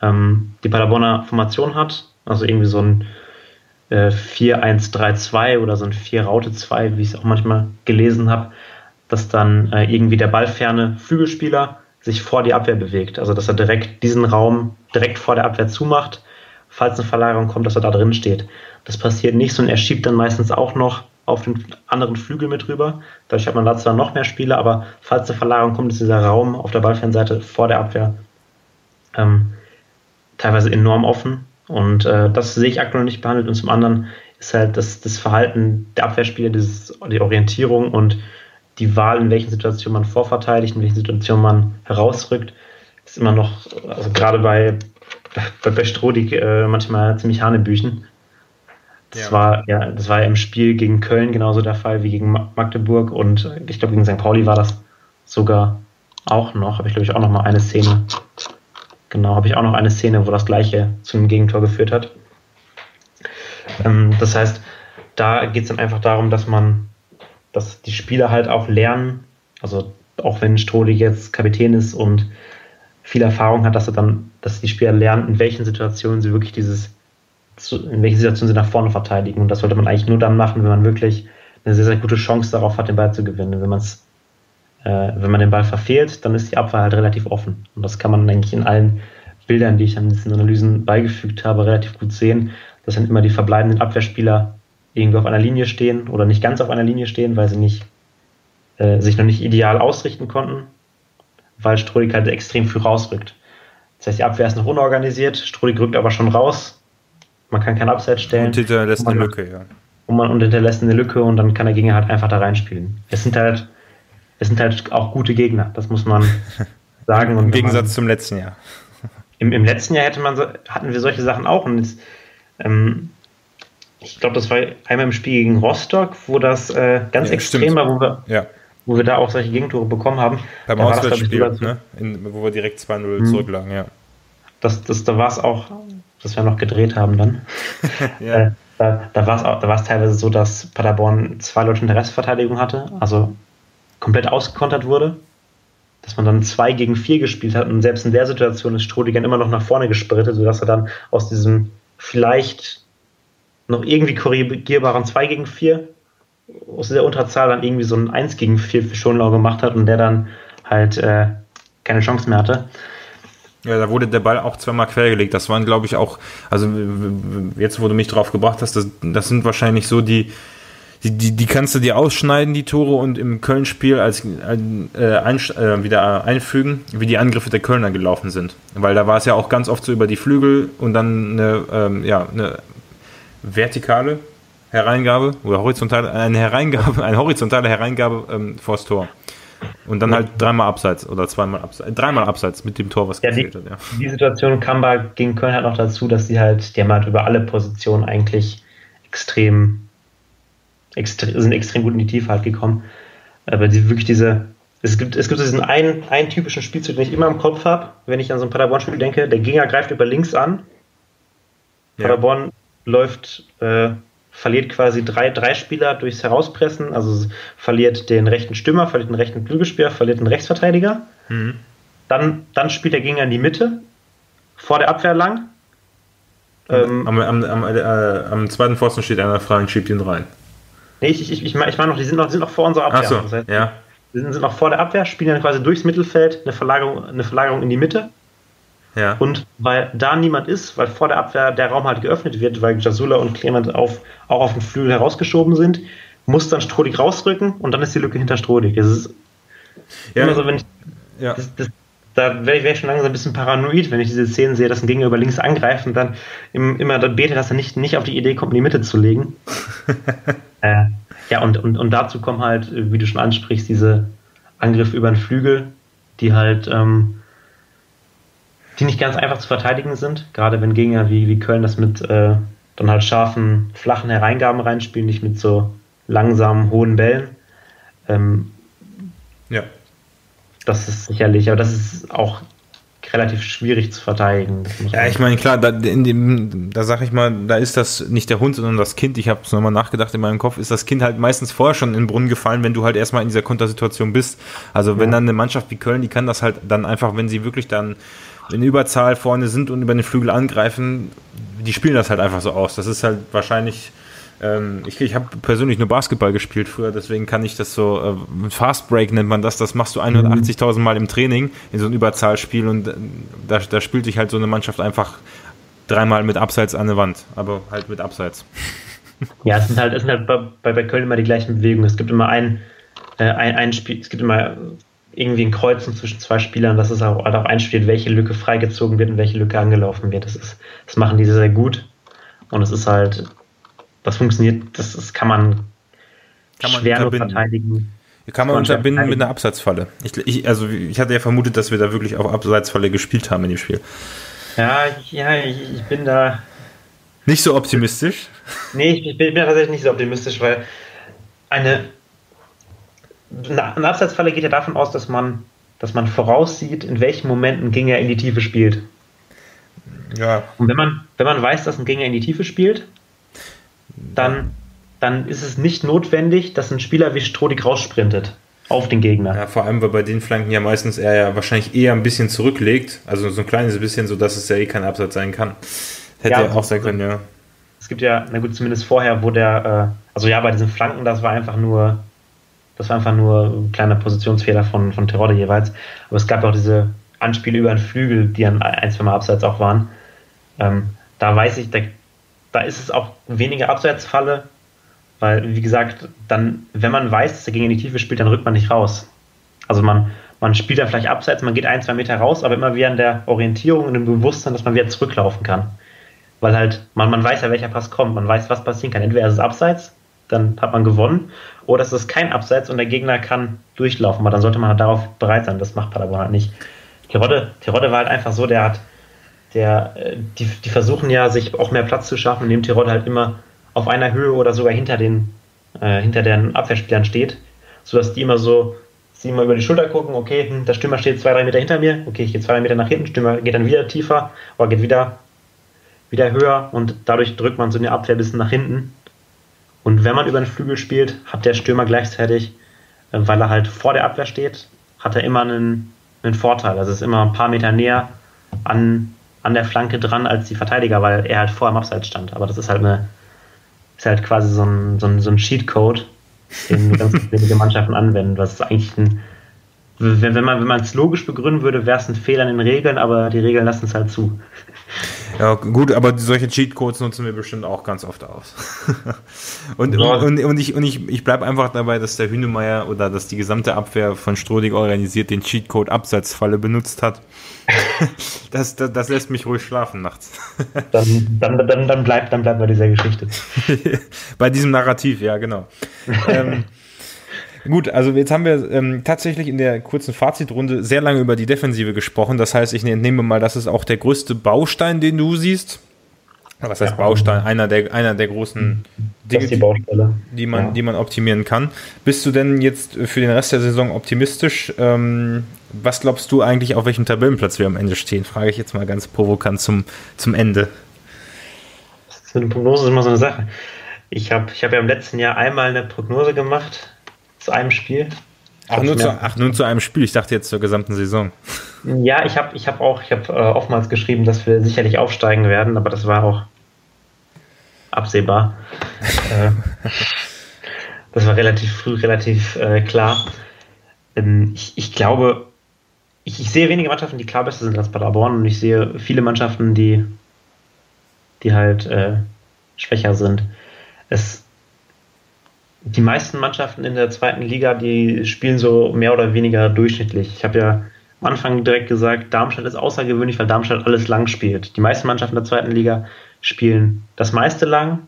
ähm, die Paderborner Formation hat, also irgendwie so ein äh, 4-1-3-2 oder so ein 4-Raute-2, wie ich es auch manchmal gelesen habe, dass dann äh, irgendwie der ballferne Flügelspieler sich vor die Abwehr bewegt. Also dass er direkt diesen Raum direkt vor der Abwehr zumacht, falls eine Verlagerung kommt, dass er da drin steht. Das passiert nicht, sondern er schiebt dann meistens auch noch auf den anderen Flügel mit rüber. Dadurch hat man da zwar noch mehr Spieler, aber falls eine Verlagerung kommt, ist dieser Raum auf der Ballfernseite vor der Abwehr ähm, teilweise enorm offen. Und äh, das sehe ich aktuell nicht behandelt. Und zum anderen ist halt das, das Verhalten der Abwehrspieler, dieses, die Orientierung und die Wahl, in welchen Situationen man vorverteidigt, in welchen Situationen man herausrückt, ist immer noch, also gerade bei, bei, bei Strodig äh, manchmal ziemlich Hanebüchen. Das, ja. War, ja, das war ja im Spiel gegen Köln genauso der Fall wie gegen Magdeburg und ich glaube, gegen St. Pauli war das sogar auch noch. Habe ich, glaube ich, auch noch mal eine Szene. Genau, habe ich auch noch eine Szene, wo das gleiche zu einem Gegentor geführt hat. Ähm, das heißt, da geht es dann einfach darum, dass man dass die Spieler halt auch lernen, also auch wenn Stroli jetzt Kapitän ist und viel Erfahrung hat, dass er dann, dass die Spieler lernen, in welchen Situationen sie wirklich dieses, in welchen Situationen sie nach vorne verteidigen. Und das sollte man eigentlich nur dann machen, wenn man wirklich eine sehr, sehr gute Chance darauf hat, den Ball zu gewinnen. Wenn man es, äh, wenn man den Ball verfehlt, dann ist die Abwehr halt relativ offen. Und das kann man eigentlich in allen Bildern, die ich an diesen Analysen beigefügt habe, relativ gut sehen, dass dann immer die verbleibenden Abwehrspieler irgendwie auf einer Linie stehen oder nicht ganz auf einer Linie stehen, weil sie nicht, äh, sich noch nicht ideal ausrichten konnten, weil Strodig halt extrem früh rausrückt. Das heißt, die Abwehr ist noch unorganisiert, Strodig rückt aber schon raus, man kann kein Abseits stellen.
Und hinterlässt eine Lücke, ja.
und man hinterlässt eine Lücke und dann kann der Gegner halt einfach da reinspielen. Es sind halt, es sind halt auch gute Gegner, das muss man sagen.
Im Gegensatz man, zum letzten Jahr.
Im, Im, letzten Jahr hätte man so, hatten wir solche Sachen auch und jetzt, ähm, ich glaube, das war einmal im Spiel gegen Rostock, wo das äh, ganz ja, extrem stimmt. war, wo wir, ja. wo wir da auch solche Gegentore bekommen haben.
Beim Auswärtsspiel, ne? wo wir direkt 2-0 mhm. zurücklagen, ja.
Das, das, da war es auch, dass wir noch gedreht haben dann. ja. äh, da, da war es teilweise so, dass Paderborn zwei Leute in der Restverteidigung hatte, also komplett ausgekontert wurde. Dass man dann zwei gegen vier gespielt hat und selbst in der Situation ist Strodigern immer noch nach vorne gesprintet, sodass er dann aus diesem vielleicht noch irgendwie korrigierbaren 2 gegen 4 aus der Unterzahl dann irgendwie so ein 1 gegen 4 für Schonlau gemacht hat und der dann halt äh, keine Chance mehr hatte.
Ja, da wurde der Ball auch zweimal quergelegt. Das waren, glaube ich, auch, also jetzt, wo du mich drauf gebracht hast, das, das sind wahrscheinlich so die, die, die, die kannst du dir ausschneiden, die Tore, und im Köln-Spiel als äh, ein, äh, wieder einfügen, wie die Angriffe der Kölner gelaufen sind. Weil da war es ja auch ganz oft so über die Flügel und dann eine, ähm, ja, eine vertikale Hereingabe oder horizontale, eine Hereingabe, eine horizontale Hereingabe ähm, vors Tor. Und dann halt dreimal abseits oder zweimal abseits, dreimal abseits mit dem Tor, was
ja, die, hat. Ja. Die Situation kam bei gegen Köln halt noch dazu, dass sie halt, die haben halt über alle Positionen eigentlich extrem, extre sind extrem gut in die Tiefe halt gekommen. Aber sie wirklich diese, es gibt, es gibt diesen einen, einen typischen Spielzug, den ich immer im Kopf habe, wenn ich an so ein Paderborn-Spiel denke, der Gegner greift über links an. Ja. Paderborn läuft, äh, verliert quasi drei, drei Spieler durchs Herauspressen, also verliert den rechten Stürmer, verliert den rechten Flügelspieler, verliert den Rechtsverteidiger. Mhm. Dann, dann spielt der Gegner in die Mitte, vor der Abwehr lang.
Ähm, am, am, am, äh, am, zweiten Pfosten steht einer frei und schiebt ihn rein.
Nee, ich, ich, ich meine ich mein noch, die sind noch, sind noch vor unserer Abwehr.
Ach so, das heißt, ja.
Die sind, sind noch vor der Abwehr, spielen dann quasi durchs Mittelfeld eine Verlagerung, eine Verlagerung in die Mitte. Ja. Und weil da niemand ist, weil vor der Abwehr der Raum halt geöffnet wird, weil Jasula und Clement auf, auch auf den Flügel herausgeschoben sind, muss dann Strodig rausrücken und dann ist die Lücke hinter Strodig. Das ist ja. immer so, wenn ich. Ja. Das, das, da wäre ich schon langsam ein bisschen paranoid, wenn ich diese Szenen sehe, dass ein Gegner über links angreift und dann im, immer dann bete, dass er nicht, nicht auf die Idee kommt, in die Mitte zu legen. äh, ja, und, und, und dazu kommen halt, wie du schon ansprichst, diese Angriffe über den Flügel, die halt ähm, die nicht ganz einfach zu verteidigen sind, gerade wenn Gegner wie, wie Köln das mit äh, dann halt scharfen, flachen Hereingaben reinspielen, nicht mit so langsamen, hohen Bällen. Ähm, ja. Das ist sicherlich, aber das ist auch relativ schwierig zu verteidigen.
Ja, ich meine, klar, da, in dem, da sag ich mal, da ist das nicht der Hund, sondern das Kind. Ich habe es nochmal nachgedacht in meinem Kopf, ist das Kind halt meistens vorher schon in den Brunnen gefallen, wenn du halt erstmal in dieser Kontersituation bist. Also wenn ja. dann eine Mannschaft wie Köln, die kann das halt dann einfach, wenn sie wirklich dann in Überzahl vorne sind und über den Flügel angreifen, die spielen das halt einfach so aus. Das ist halt wahrscheinlich. Ähm, ich ich habe persönlich nur Basketball gespielt früher, deswegen kann ich das so. Äh, Fast Break nennt man das. Das machst du 180.000 Mal im Training in so einem Überzahlspiel und äh, da, da spielt sich halt so eine Mannschaft einfach dreimal mit Abseits an der Wand, aber halt mit Abseits.
Ja, es sind halt, es sind halt bei, bei Köln immer die gleichen Bewegungen. Es gibt immer ein, äh, ein, ein Spiel, es gibt immer irgendwie ein Kreuzen zwischen zwei Spielern, dass es auch darauf einspielt, welche Lücke freigezogen wird und welche Lücke angelaufen wird. Das, ist, das machen die sehr, sehr gut. Und es ist halt, das funktioniert, das, das kann man,
kann man schwer verteidigen. Kann man unterbinden mit einer Abseitsfalle. Ich, ich, also ich hatte ja vermutet, dass wir da wirklich auf Abseitsfalle gespielt haben in dem Spiel.
Ja, ja, ich, ich bin da.
Nicht so optimistisch?
Nee, ich bin, ich bin tatsächlich nicht so optimistisch, weil eine eine Abseitsfalle geht ja davon aus, dass man, dass man voraussieht, in welchen Momenten ein Gegner in die Tiefe spielt. Ja. Und wenn man, wenn man weiß, dass ein Gegner in die Tiefe spielt, dann, dann ist es nicht notwendig, dass ein Spieler wie Strodig raussprintet auf den Gegner.
Ja, vor allem, weil bei den Flanken ja meistens er ja wahrscheinlich eher ein bisschen zurücklegt, also so ein kleines bisschen, so dass es ja eh kein Absatz sein kann. Hätte ja, auch sein können, ja.
Es gibt ja, na gut, zumindest vorher, wo der, äh, also ja, bei diesen Flanken, das war einfach nur das war einfach nur ein kleiner Positionsfehler von, von Terodde jeweils. Aber es gab auch diese Anspiele über den Flügel, die an ein, zwei Mal abseits auch waren. Ähm, da weiß ich, da, da ist es auch weniger Abseitsfalle, weil, wie gesagt, dann, wenn man weiß, dass er gegen die Tiefe spielt, dann rückt man nicht raus. Also man, man spielt dann vielleicht abseits, man geht ein, zwei Meter raus, aber immer wieder in der Orientierung und im Bewusstsein, dass man wieder zurücklaufen kann. Weil halt, man, man weiß ja, welcher Pass kommt, man weiß, was passieren kann. Entweder ist es abseits dann hat man gewonnen. Oder es ist kein Abseits und der Gegner kann durchlaufen, aber dann sollte man halt darauf bereit sein. Das macht Paderborn halt nicht. Terodde, Terodde war halt einfach so, der hat, der, äh, die, die versuchen ja, sich auch mehr Platz zu schaffen, indem Terodde halt immer auf einer Höhe oder sogar hinter den, äh, hinter den Abwehrspielern steht, sodass die immer so, sie immer über die Schulter gucken, okay, hm, der Stürmer steht zwei, drei Meter hinter mir, okay, ich gehe zwei, drei Meter nach hinten, Stürmer geht dann wieder tiefer, oder geht wieder, wieder höher und dadurch drückt man so eine Abwehr ein bisschen nach hinten. Und wenn man über den Flügel spielt, hat der Stürmer gleichzeitig, äh, weil er halt vor der Abwehr steht, hat er immer einen, einen Vorteil. Also ist immer ein paar Meter näher an, an der Flanke dran als die Verteidiger, weil er halt vor am Abseits stand. Aber das ist halt eine, ist halt quasi so ein, so ein, so ein Cheatcode, den ganz wenige Mannschaften anwenden. Was ist eigentlich ein, wenn, wenn man wenn man es logisch begründen würde, wäre es ein Fehler in den Regeln, aber die Regeln lassen es halt zu.
Ja, gut, aber solche Cheatcodes nutzen wir bestimmt auch ganz oft aus. und, ja. und, und, ich, und ich, ich bleibe einfach dabei, dass der Hünemeyer oder dass die gesamte Abwehr von Strodig organisiert den Cheatcode Absatzfalle benutzt hat. das, das, das, lässt mich ruhig schlafen nachts.
dann, dann, dann, dann, bleibt, dann bleibt bei dieser Geschichte.
bei diesem Narrativ, ja, genau. ähm, Gut, also jetzt haben wir ähm, tatsächlich in der kurzen Fazitrunde sehr lange über die Defensive gesprochen. Das heißt, ich entnehme mal, das ist auch der größte Baustein, den du siehst. Was heißt ja, Baustein? Einer der, einer der großen Dinge, die, die, man, ja. die man optimieren kann. Bist du denn jetzt für den Rest der Saison optimistisch? Ähm, was glaubst du eigentlich, auf welchem Tabellenplatz wir am Ende stehen? Frage ich jetzt mal ganz provokant zum, zum Ende.
So eine Prognose ist immer so eine Sache. Ich habe ich hab ja im letzten Jahr einmal eine Prognose gemacht zu einem Spiel.
Ach nur, zu, ach, nur zu einem Spiel. Ich dachte jetzt zur gesamten Saison.
Ja, ich habe ich hab auch, ich habe äh, oftmals geschrieben, dass wir sicherlich aufsteigen werden, aber das war auch absehbar. äh, das war relativ früh, relativ äh, klar. Ähm, ich, ich glaube, ich, ich, sehe wenige Mannschaften, die klar besser sind als Paderborn und ich sehe viele Mannschaften, die, die halt äh, schwächer sind. Es die meisten Mannschaften in der zweiten Liga, die spielen so mehr oder weniger durchschnittlich. Ich habe ja am Anfang direkt gesagt, Darmstadt ist außergewöhnlich, weil Darmstadt alles lang spielt. Die meisten Mannschaften der zweiten Liga spielen das meiste lang,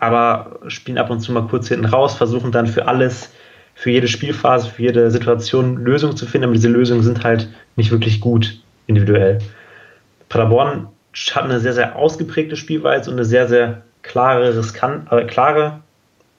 aber spielen ab und zu mal kurz hinten raus, versuchen dann für alles, für jede Spielphase, für jede Situation Lösungen zu finden, aber diese Lösungen sind halt nicht wirklich gut individuell. Paderborn hat eine sehr, sehr ausgeprägte Spielweise und eine sehr, sehr klare, riskant, äh, klare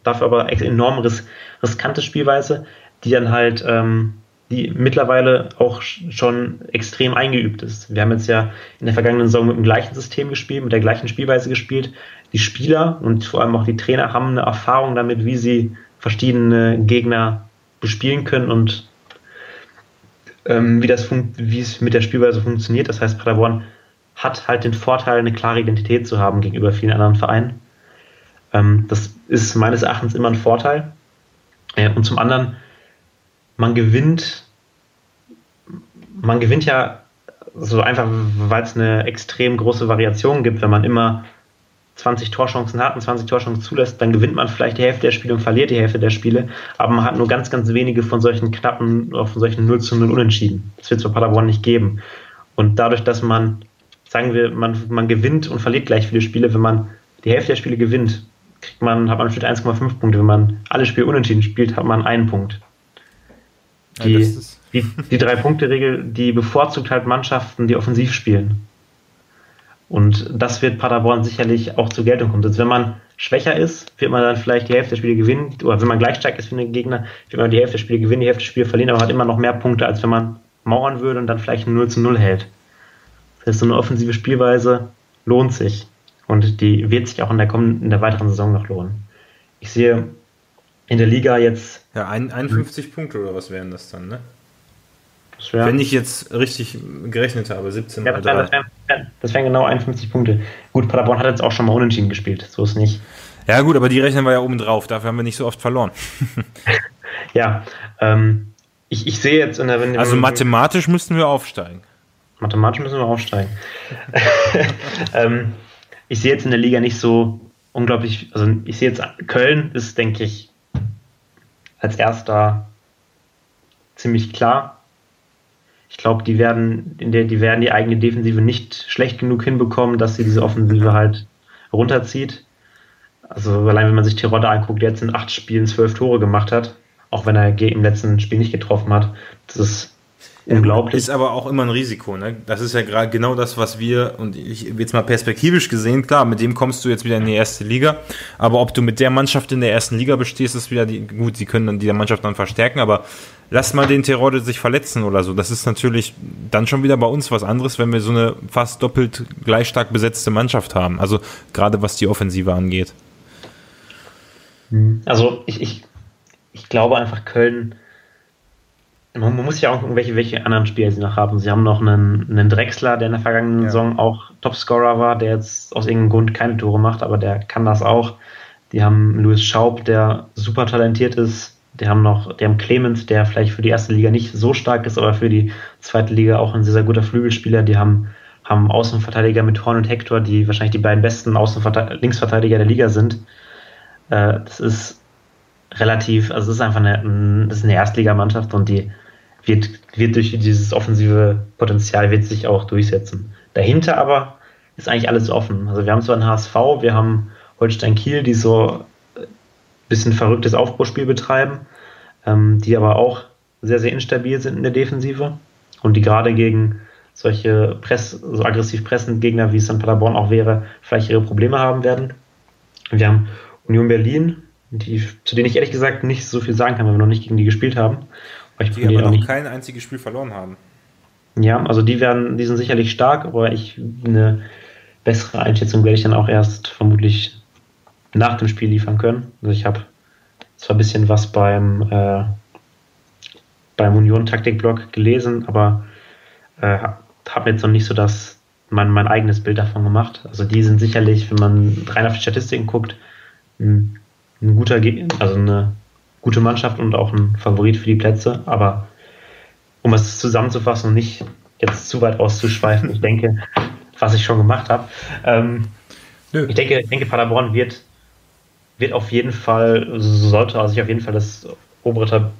dafür aber enorm ris riskante Spielweise, die dann halt, ähm, die mittlerweile auch schon extrem eingeübt ist. Wir haben jetzt ja in der vergangenen Saison mit dem gleichen System gespielt, mit der gleichen Spielweise gespielt. Die Spieler und vor allem auch die Trainer haben eine Erfahrung damit, wie sie verschiedene Gegner bespielen können und ähm, wie, das wie es mit der Spielweise funktioniert. Das heißt, Paderborn hat halt den Vorteil, eine klare Identität zu haben gegenüber vielen anderen Vereinen. Ähm, das ist meines Erachtens immer ein Vorteil. Äh, und zum anderen, man gewinnt, man gewinnt ja so einfach, weil es eine extrem große Variation gibt, wenn man immer 20 Torchancen hat und 20 Torchancen zulässt, dann gewinnt man vielleicht die Hälfte der Spiele und verliert die Hälfte der Spiele, aber man hat nur ganz, ganz wenige von solchen knappen, von solchen 0 zu 0 Unentschieden. Das wird es bei Paderborn nicht geben. Und dadurch, dass man, sagen wir, man, man gewinnt und verliert gleich viele Spiele, wenn man die Hälfte der Spiele gewinnt, kriegt man, hat man im 1,5 Punkte. Wenn man alle Spiele unentschieden spielt, hat man einen Punkt. Die, ja, die, die Drei-Punkte-Regel, die bevorzugt halt Mannschaften, die offensiv spielen. Und das wird Paderborn sicherlich auch zur Geltung kommen. Also wenn man schwächer ist, wird man dann vielleicht die Hälfte der Spiele gewinnen. Oder wenn man gleich stark ist wie ein Gegner, wird man die Hälfte der Spiele gewinnen, die Hälfte der Spiele verlieren, aber hat immer noch mehr Punkte, als wenn man mauern würde und dann vielleicht ein 0 zu 0 hält. Das heißt, so eine offensive Spielweise lohnt sich. Und die wird sich auch in der, kommenden, in der weiteren Saison noch lohnen. Ich sehe in der Liga jetzt.
Ja, 51 Punkte oder was wären das dann, ne? Das wär, Wenn ich jetzt richtig gerechnet habe, 17
ja, das, wären, das, wären, das wären genau 51 Punkte. Gut, Paderborn hat jetzt auch schon mal unentschieden gespielt, so ist nicht.
Ja, gut, aber die rechnen wir ja oben drauf, dafür haben wir nicht so oft verloren.
ja, ähm, ich, ich sehe jetzt in der.
Wenn, also mathematisch müssten wir aufsteigen.
Mathematisch müssen wir aufsteigen. ähm, ich sehe jetzt in der Liga nicht so unglaublich, also ich sehe jetzt, Köln ist, denke ich, als erster ziemlich klar. Ich glaube, die werden, in der, die werden die eigene Defensive nicht schlecht genug hinbekommen, dass sie diese Offensive halt runterzieht. Also allein wenn man sich Terodde anguckt, der jetzt in acht Spielen zwölf Tore gemacht hat, auch wenn er im letzten Spiel nicht getroffen hat, das ist unglaublich.
Ist aber auch immer ein Risiko. Ne? Das ist ja gerade genau das, was wir, und ich jetzt mal perspektivisch gesehen, klar, mit dem kommst du jetzt wieder in die erste Liga. Aber ob du mit der Mannschaft in der ersten Liga bestehst, ist wieder die, gut, sie können dann die Mannschaft dann verstärken, aber lass mal den Terode sich verletzen oder so. Das ist natürlich dann schon wieder bei uns was anderes, wenn wir so eine fast doppelt gleich stark besetzte Mannschaft haben. Also gerade was die Offensive angeht.
Also ich, ich, ich glaube einfach, Köln man, muss ja auch gucken, welche, welche anderen Spieler sie noch haben. Sie haben noch einen, einen Drexler, der in der vergangenen ja. Saison auch Topscorer war, der jetzt aus irgendeinem Grund keine Tore macht, aber der kann das auch. Die haben Louis Schaub, der super talentiert ist. Die haben noch, die haben Clemens, der vielleicht für die erste Liga nicht so stark ist, aber für die zweite Liga auch ein sehr, sehr guter Flügelspieler. Die haben, haben Außenverteidiger mit Horn und Hector, die wahrscheinlich die beiden besten Außenverteidiger, Linksverteidiger der Liga sind. Äh, das ist relativ, also es ist einfach eine, das ist eine Erstligamannschaft und die wird, wird durch dieses offensive Potenzial wird sich auch durchsetzen. Dahinter aber ist eigentlich alles offen. Also wir haben zwar einen HSV, wir haben Holstein Kiel, die so ein bisschen verrücktes Aufbauspiel betreiben, ähm, die aber auch sehr, sehr instabil sind in der Defensive und die gerade gegen solche Press, so aggressiv pressenden Gegner, wie es in Paderborn auch wäre, vielleicht ihre Probleme haben werden. Wir haben Union Berlin, die, zu denen ich ehrlich gesagt nicht so viel sagen kann, weil wir noch nicht gegen die gespielt haben.
Ich die aber noch nicht. kein einziges Spiel verloren haben.
Ja, also die werden, die sind sicherlich stark, aber ich eine bessere Einschätzung werde ich dann auch erst vermutlich nach dem Spiel liefern können. Also ich habe zwar ein bisschen was beim, äh, beim Union-Taktikblog gelesen, aber äh, habe jetzt noch nicht so das mein, mein eigenes Bild davon gemacht. Also die sind sicherlich, wenn man rein auf die Statistiken guckt, ein, ein guter, also eine gute Mannschaft und auch ein Favorit für die Plätze. Aber um es zusammenzufassen und nicht jetzt zu weit auszuschweifen, ich denke, was ich schon gemacht habe. Ähm, ich denke, ich denke, Paderborn wird, wird auf jeden Fall, sollte also sich auf jeden Fall das obere Tab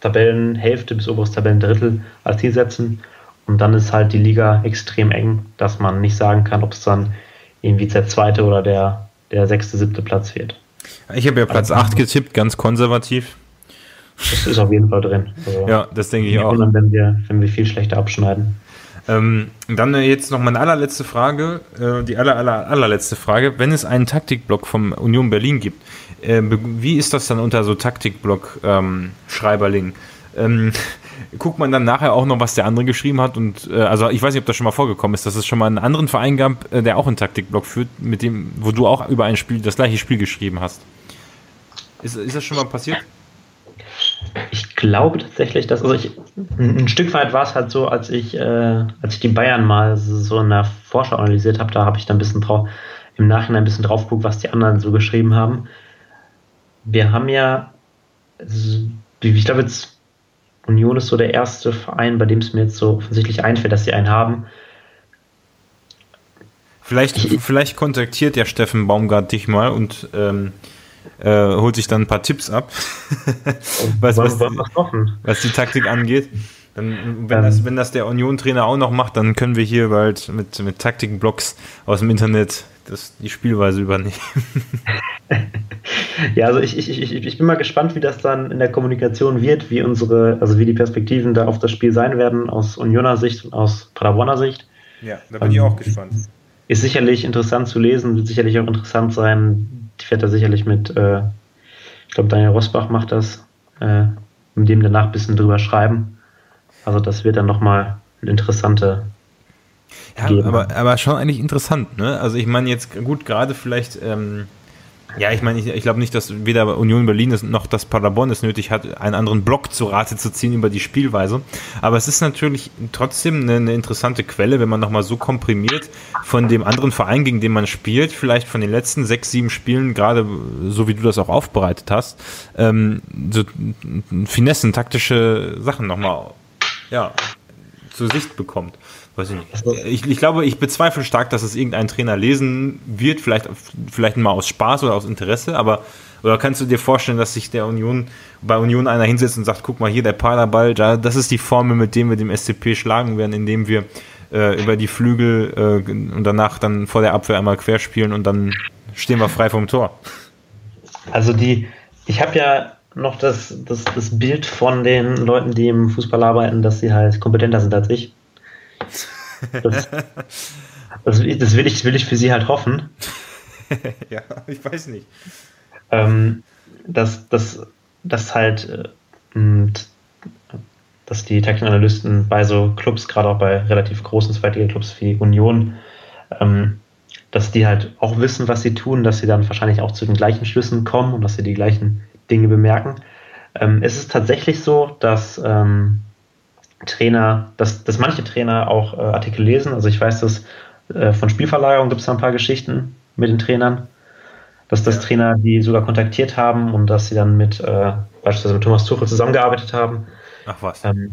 Tabellenhälfte bis oberes Tabellendrittel als Ziel setzen. Und dann ist halt die Liga extrem eng, dass man nicht sagen kann, ob es dann irgendwie der zweite oder der, der sechste, siebte Platz wird.
Ich habe ja Platz 8 getippt, ganz konservativ.
Das ist auf jeden Fall drin.
Also ja, das denke ich auch.
Wundern, wenn wir, wenn wir viel schlechter abschneiden.
Ähm, dann jetzt noch meine allerletzte Frage, äh, die aller, aller, allerletzte Frage. Wenn es einen Taktikblock vom Union Berlin gibt, äh, wie ist das dann unter so Taktikblock ähm, Schreiberling? Ähm, guckt man dann nachher auch noch, was der andere geschrieben hat. Und äh, also ich weiß nicht, ob das schon mal vorgekommen ist, dass es schon mal einen anderen Verein gab, äh, der auch einen Taktikblock führt, mit dem, wo du auch über ein Spiel, das gleiche Spiel geschrieben hast. Ist, ist das schon mal passiert?
Ich glaube tatsächlich, dass, also ich, ein, Stück weit war es halt so, als ich, äh, als ich die Bayern mal so in der Vorschau analysiert habe, da habe ich dann ein bisschen drauf, im Nachhinein ein bisschen drauf geguckt, was die anderen so geschrieben haben. Wir haben ja, ich glaube jetzt Union ist so der erste Verein, bei dem es mir jetzt so offensichtlich einfällt, dass sie einen haben.
Vielleicht, ich, vielleicht kontaktiert ja Steffen Baumgart dich mal und ähm, äh, holt sich dann ein paar Tipps ab, was, was, was, die Taktik angeht. Dann, wenn, ähm, das, wenn das der Union-Trainer auch noch macht, dann können wir hier bald mit, mit Taktikblocks aus dem Internet das, die Spielweise übernehmen.
ja, also ich, ich, ich, ich bin mal gespannt, wie das dann in der Kommunikation wird, wie unsere, also wie die Perspektiven da auf das Spiel sein werden, aus Unioner Sicht und aus Paderborner Sicht.
Ja, da bin ähm, ich auch gespannt.
Ist sicherlich interessant zu lesen, wird sicherlich auch interessant sein. Ich werde da sicherlich mit, äh, ich glaube, Daniel Rosbach macht das, äh, mit dem danach ein bisschen drüber schreiben. Also das wird dann nochmal eine interessante
ja, aber, aber schon eigentlich interessant, ne? Also ich meine jetzt gut, gerade vielleicht, ähm, ja, ich meine, ich, ich glaube nicht, dass weder Union Berlin noch das Paderborn es nötig hat, einen anderen Block zu Rate zu ziehen über die Spielweise. Aber es ist natürlich trotzdem eine, eine interessante Quelle, wenn man nochmal so komprimiert von dem anderen Verein, gegen den man spielt, vielleicht von den letzten sechs, sieben Spielen, gerade so wie du das auch aufbereitet hast, ähm, so Finessen, taktische Sachen nochmal, ja, zur Sicht bekommt. Weiß ich nicht. Also, ich, ich, glaube, ich bezweifle stark, dass es irgendein Trainer lesen wird, vielleicht, vielleicht mal aus Spaß oder aus Interesse, aber oder kannst du dir vorstellen, dass sich der Union bei Union einer hinsetzt und sagt, guck mal hier, der Paderball, das ist die Formel, mit dem wir dem SCP schlagen werden, indem wir äh, über die Flügel äh, und danach dann vor der Abwehr einmal querspielen und dann stehen wir frei vom Tor.
Also die, ich habe ja noch das, das, das Bild von den Leuten, die im Fußball arbeiten, dass sie halt kompetenter sind als ich. Das, das, das will, ich, will ich für sie halt hoffen.
ja, ich weiß nicht.
Ähm, dass, dass, dass halt äh, dass die Technikanalysten bei so Clubs, gerade auch bei relativ großen Zweitliga-Clubs wie Union, ähm, dass die halt auch wissen, was sie tun, dass sie dann wahrscheinlich auch zu den gleichen Schlüssen kommen und dass sie die gleichen Dinge bemerken. Ähm, es ist tatsächlich so, dass ähm, Trainer, dass, dass manche Trainer auch äh, Artikel lesen. Also ich weiß, dass äh, von Spielverlagerung gibt es ein paar Geschichten mit den Trainern, dass das ja. Trainer die sogar kontaktiert haben und dass sie dann mit äh, beispielsweise mit Thomas Tuchel zusammengearbeitet haben.
Ach was. Ähm,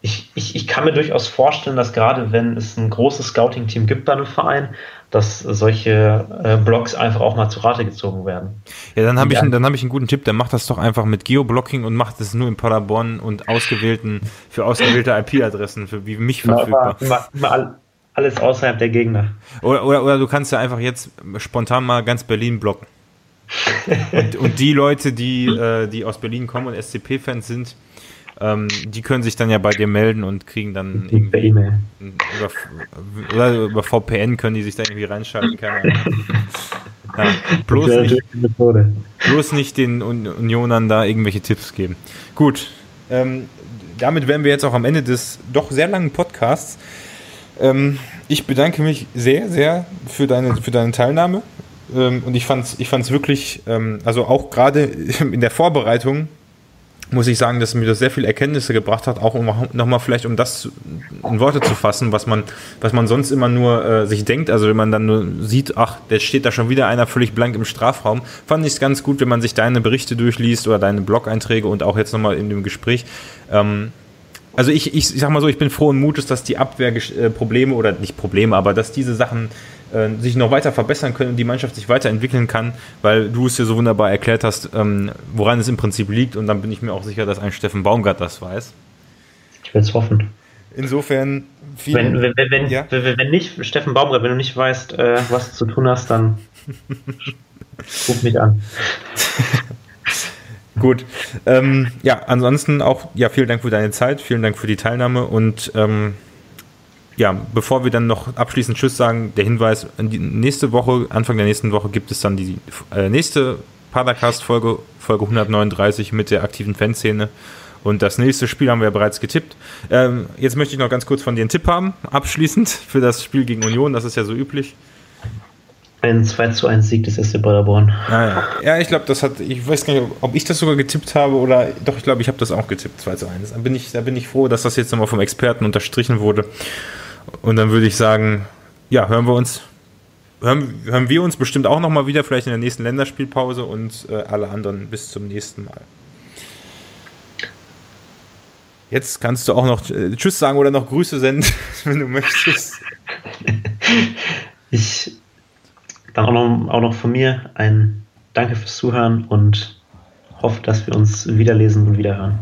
ich, ich, ich kann mir durchaus vorstellen, dass gerade wenn es ein großes Scouting-Team gibt bei einem Verein, dass solche äh, Blogs einfach auch mal zu Rate gezogen werden.
Ja, dann habe ich, dann hab ich einen guten Tipp, der macht das doch einfach mit Geoblocking und macht es nur in Paderborn und ausgewählten, für ausgewählte IP-Adressen, für wie mich verfügbar.
Immer, immer, alles außerhalb der Gegner.
Oder, oder, oder du kannst ja einfach jetzt spontan mal ganz Berlin blocken. und, und die Leute, die, äh, die aus Berlin kommen und SCP-Fans sind, ähm, die können sich dann ja bei dir melden und kriegen dann irgendwie über, oder über VPN können die sich da irgendwie reinschalten, keine Ahnung. Ja, bloß, nicht, bloß nicht den Unionern da irgendwelche Tipps geben. Gut, ähm, damit wären wir jetzt auch am Ende des doch sehr langen Podcasts. Ähm, ich bedanke mich sehr, sehr für deine, für deine Teilnahme. Ähm, und ich fand es ich fand's wirklich, ähm, also auch gerade in der Vorbereitung muss ich sagen, dass mir das sehr viele Erkenntnisse gebracht hat, auch um nochmal vielleicht um das in Worte zu fassen, was man, was man sonst immer nur äh, sich denkt. Also wenn man dann nur sieht, ach, der steht da schon wieder einer völlig blank im Strafraum, fand ich es ganz gut, wenn man sich deine Berichte durchliest oder deine Blog-Einträge und auch jetzt nochmal in dem Gespräch. Ähm, also ich, ich, ich sag mal so, ich bin frohen Mutes, dass die Abwehrprobleme oder nicht Probleme, aber dass diese Sachen äh, sich noch weiter verbessern können und die Mannschaft sich weiterentwickeln kann, weil du es ja so wunderbar erklärt hast, ähm, woran es im Prinzip liegt. Und dann bin ich mir auch sicher, dass ein Steffen Baumgart das weiß.
Ich will es hoffen.
Insofern,
wenn, wenn, wenn, ja? wenn, nicht, Steffen Baumgart, wenn du nicht weißt, äh, was du zu tun hast, dann ruf mich an.
Gut. Ähm, ja, ansonsten auch, ja, vielen Dank für deine Zeit, vielen Dank für die Teilnahme und ähm, ja, bevor wir dann noch abschließend Tschüss sagen, der Hinweis, nächste Woche, Anfang der nächsten Woche gibt es dann die äh, nächste Padercast-Folge, Folge 139 mit der aktiven Fanszene. Und das nächste Spiel haben wir ja bereits getippt. Ähm, jetzt möchte ich noch ganz kurz von dir einen Tipp haben, abschließend für das Spiel gegen Union, das ist ja so üblich.
Ein 2 zu 1 Sieg des SC Paderborn.
Ah, ja. ja, ich glaube, das hat, ich weiß gar nicht, ob ich das sogar getippt habe oder, doch, ich glaube, ich habe das auch getippt, 2 zu 1. Da bin ich, da bin ich froh, dass das jetzt nochmal vom Experten unterstrichen wurde. Und dann würde ich sagen, ja, hören wir uns, hören, hören wir uns bestimmt auch nochmal wieder, vielleicht in der nächsten Länderspielpause und äh, alle anderen bis zum nächsten Mal. Jetzt kannst du auch noch äh, Tschüss sagen oder noch Grüße senden, wenn du möchtest.
Ich dann auch noch, auch noch von mir ein Danke fürs Zuhören und hoffe, dass wir uns wiederlesen und wiederhören.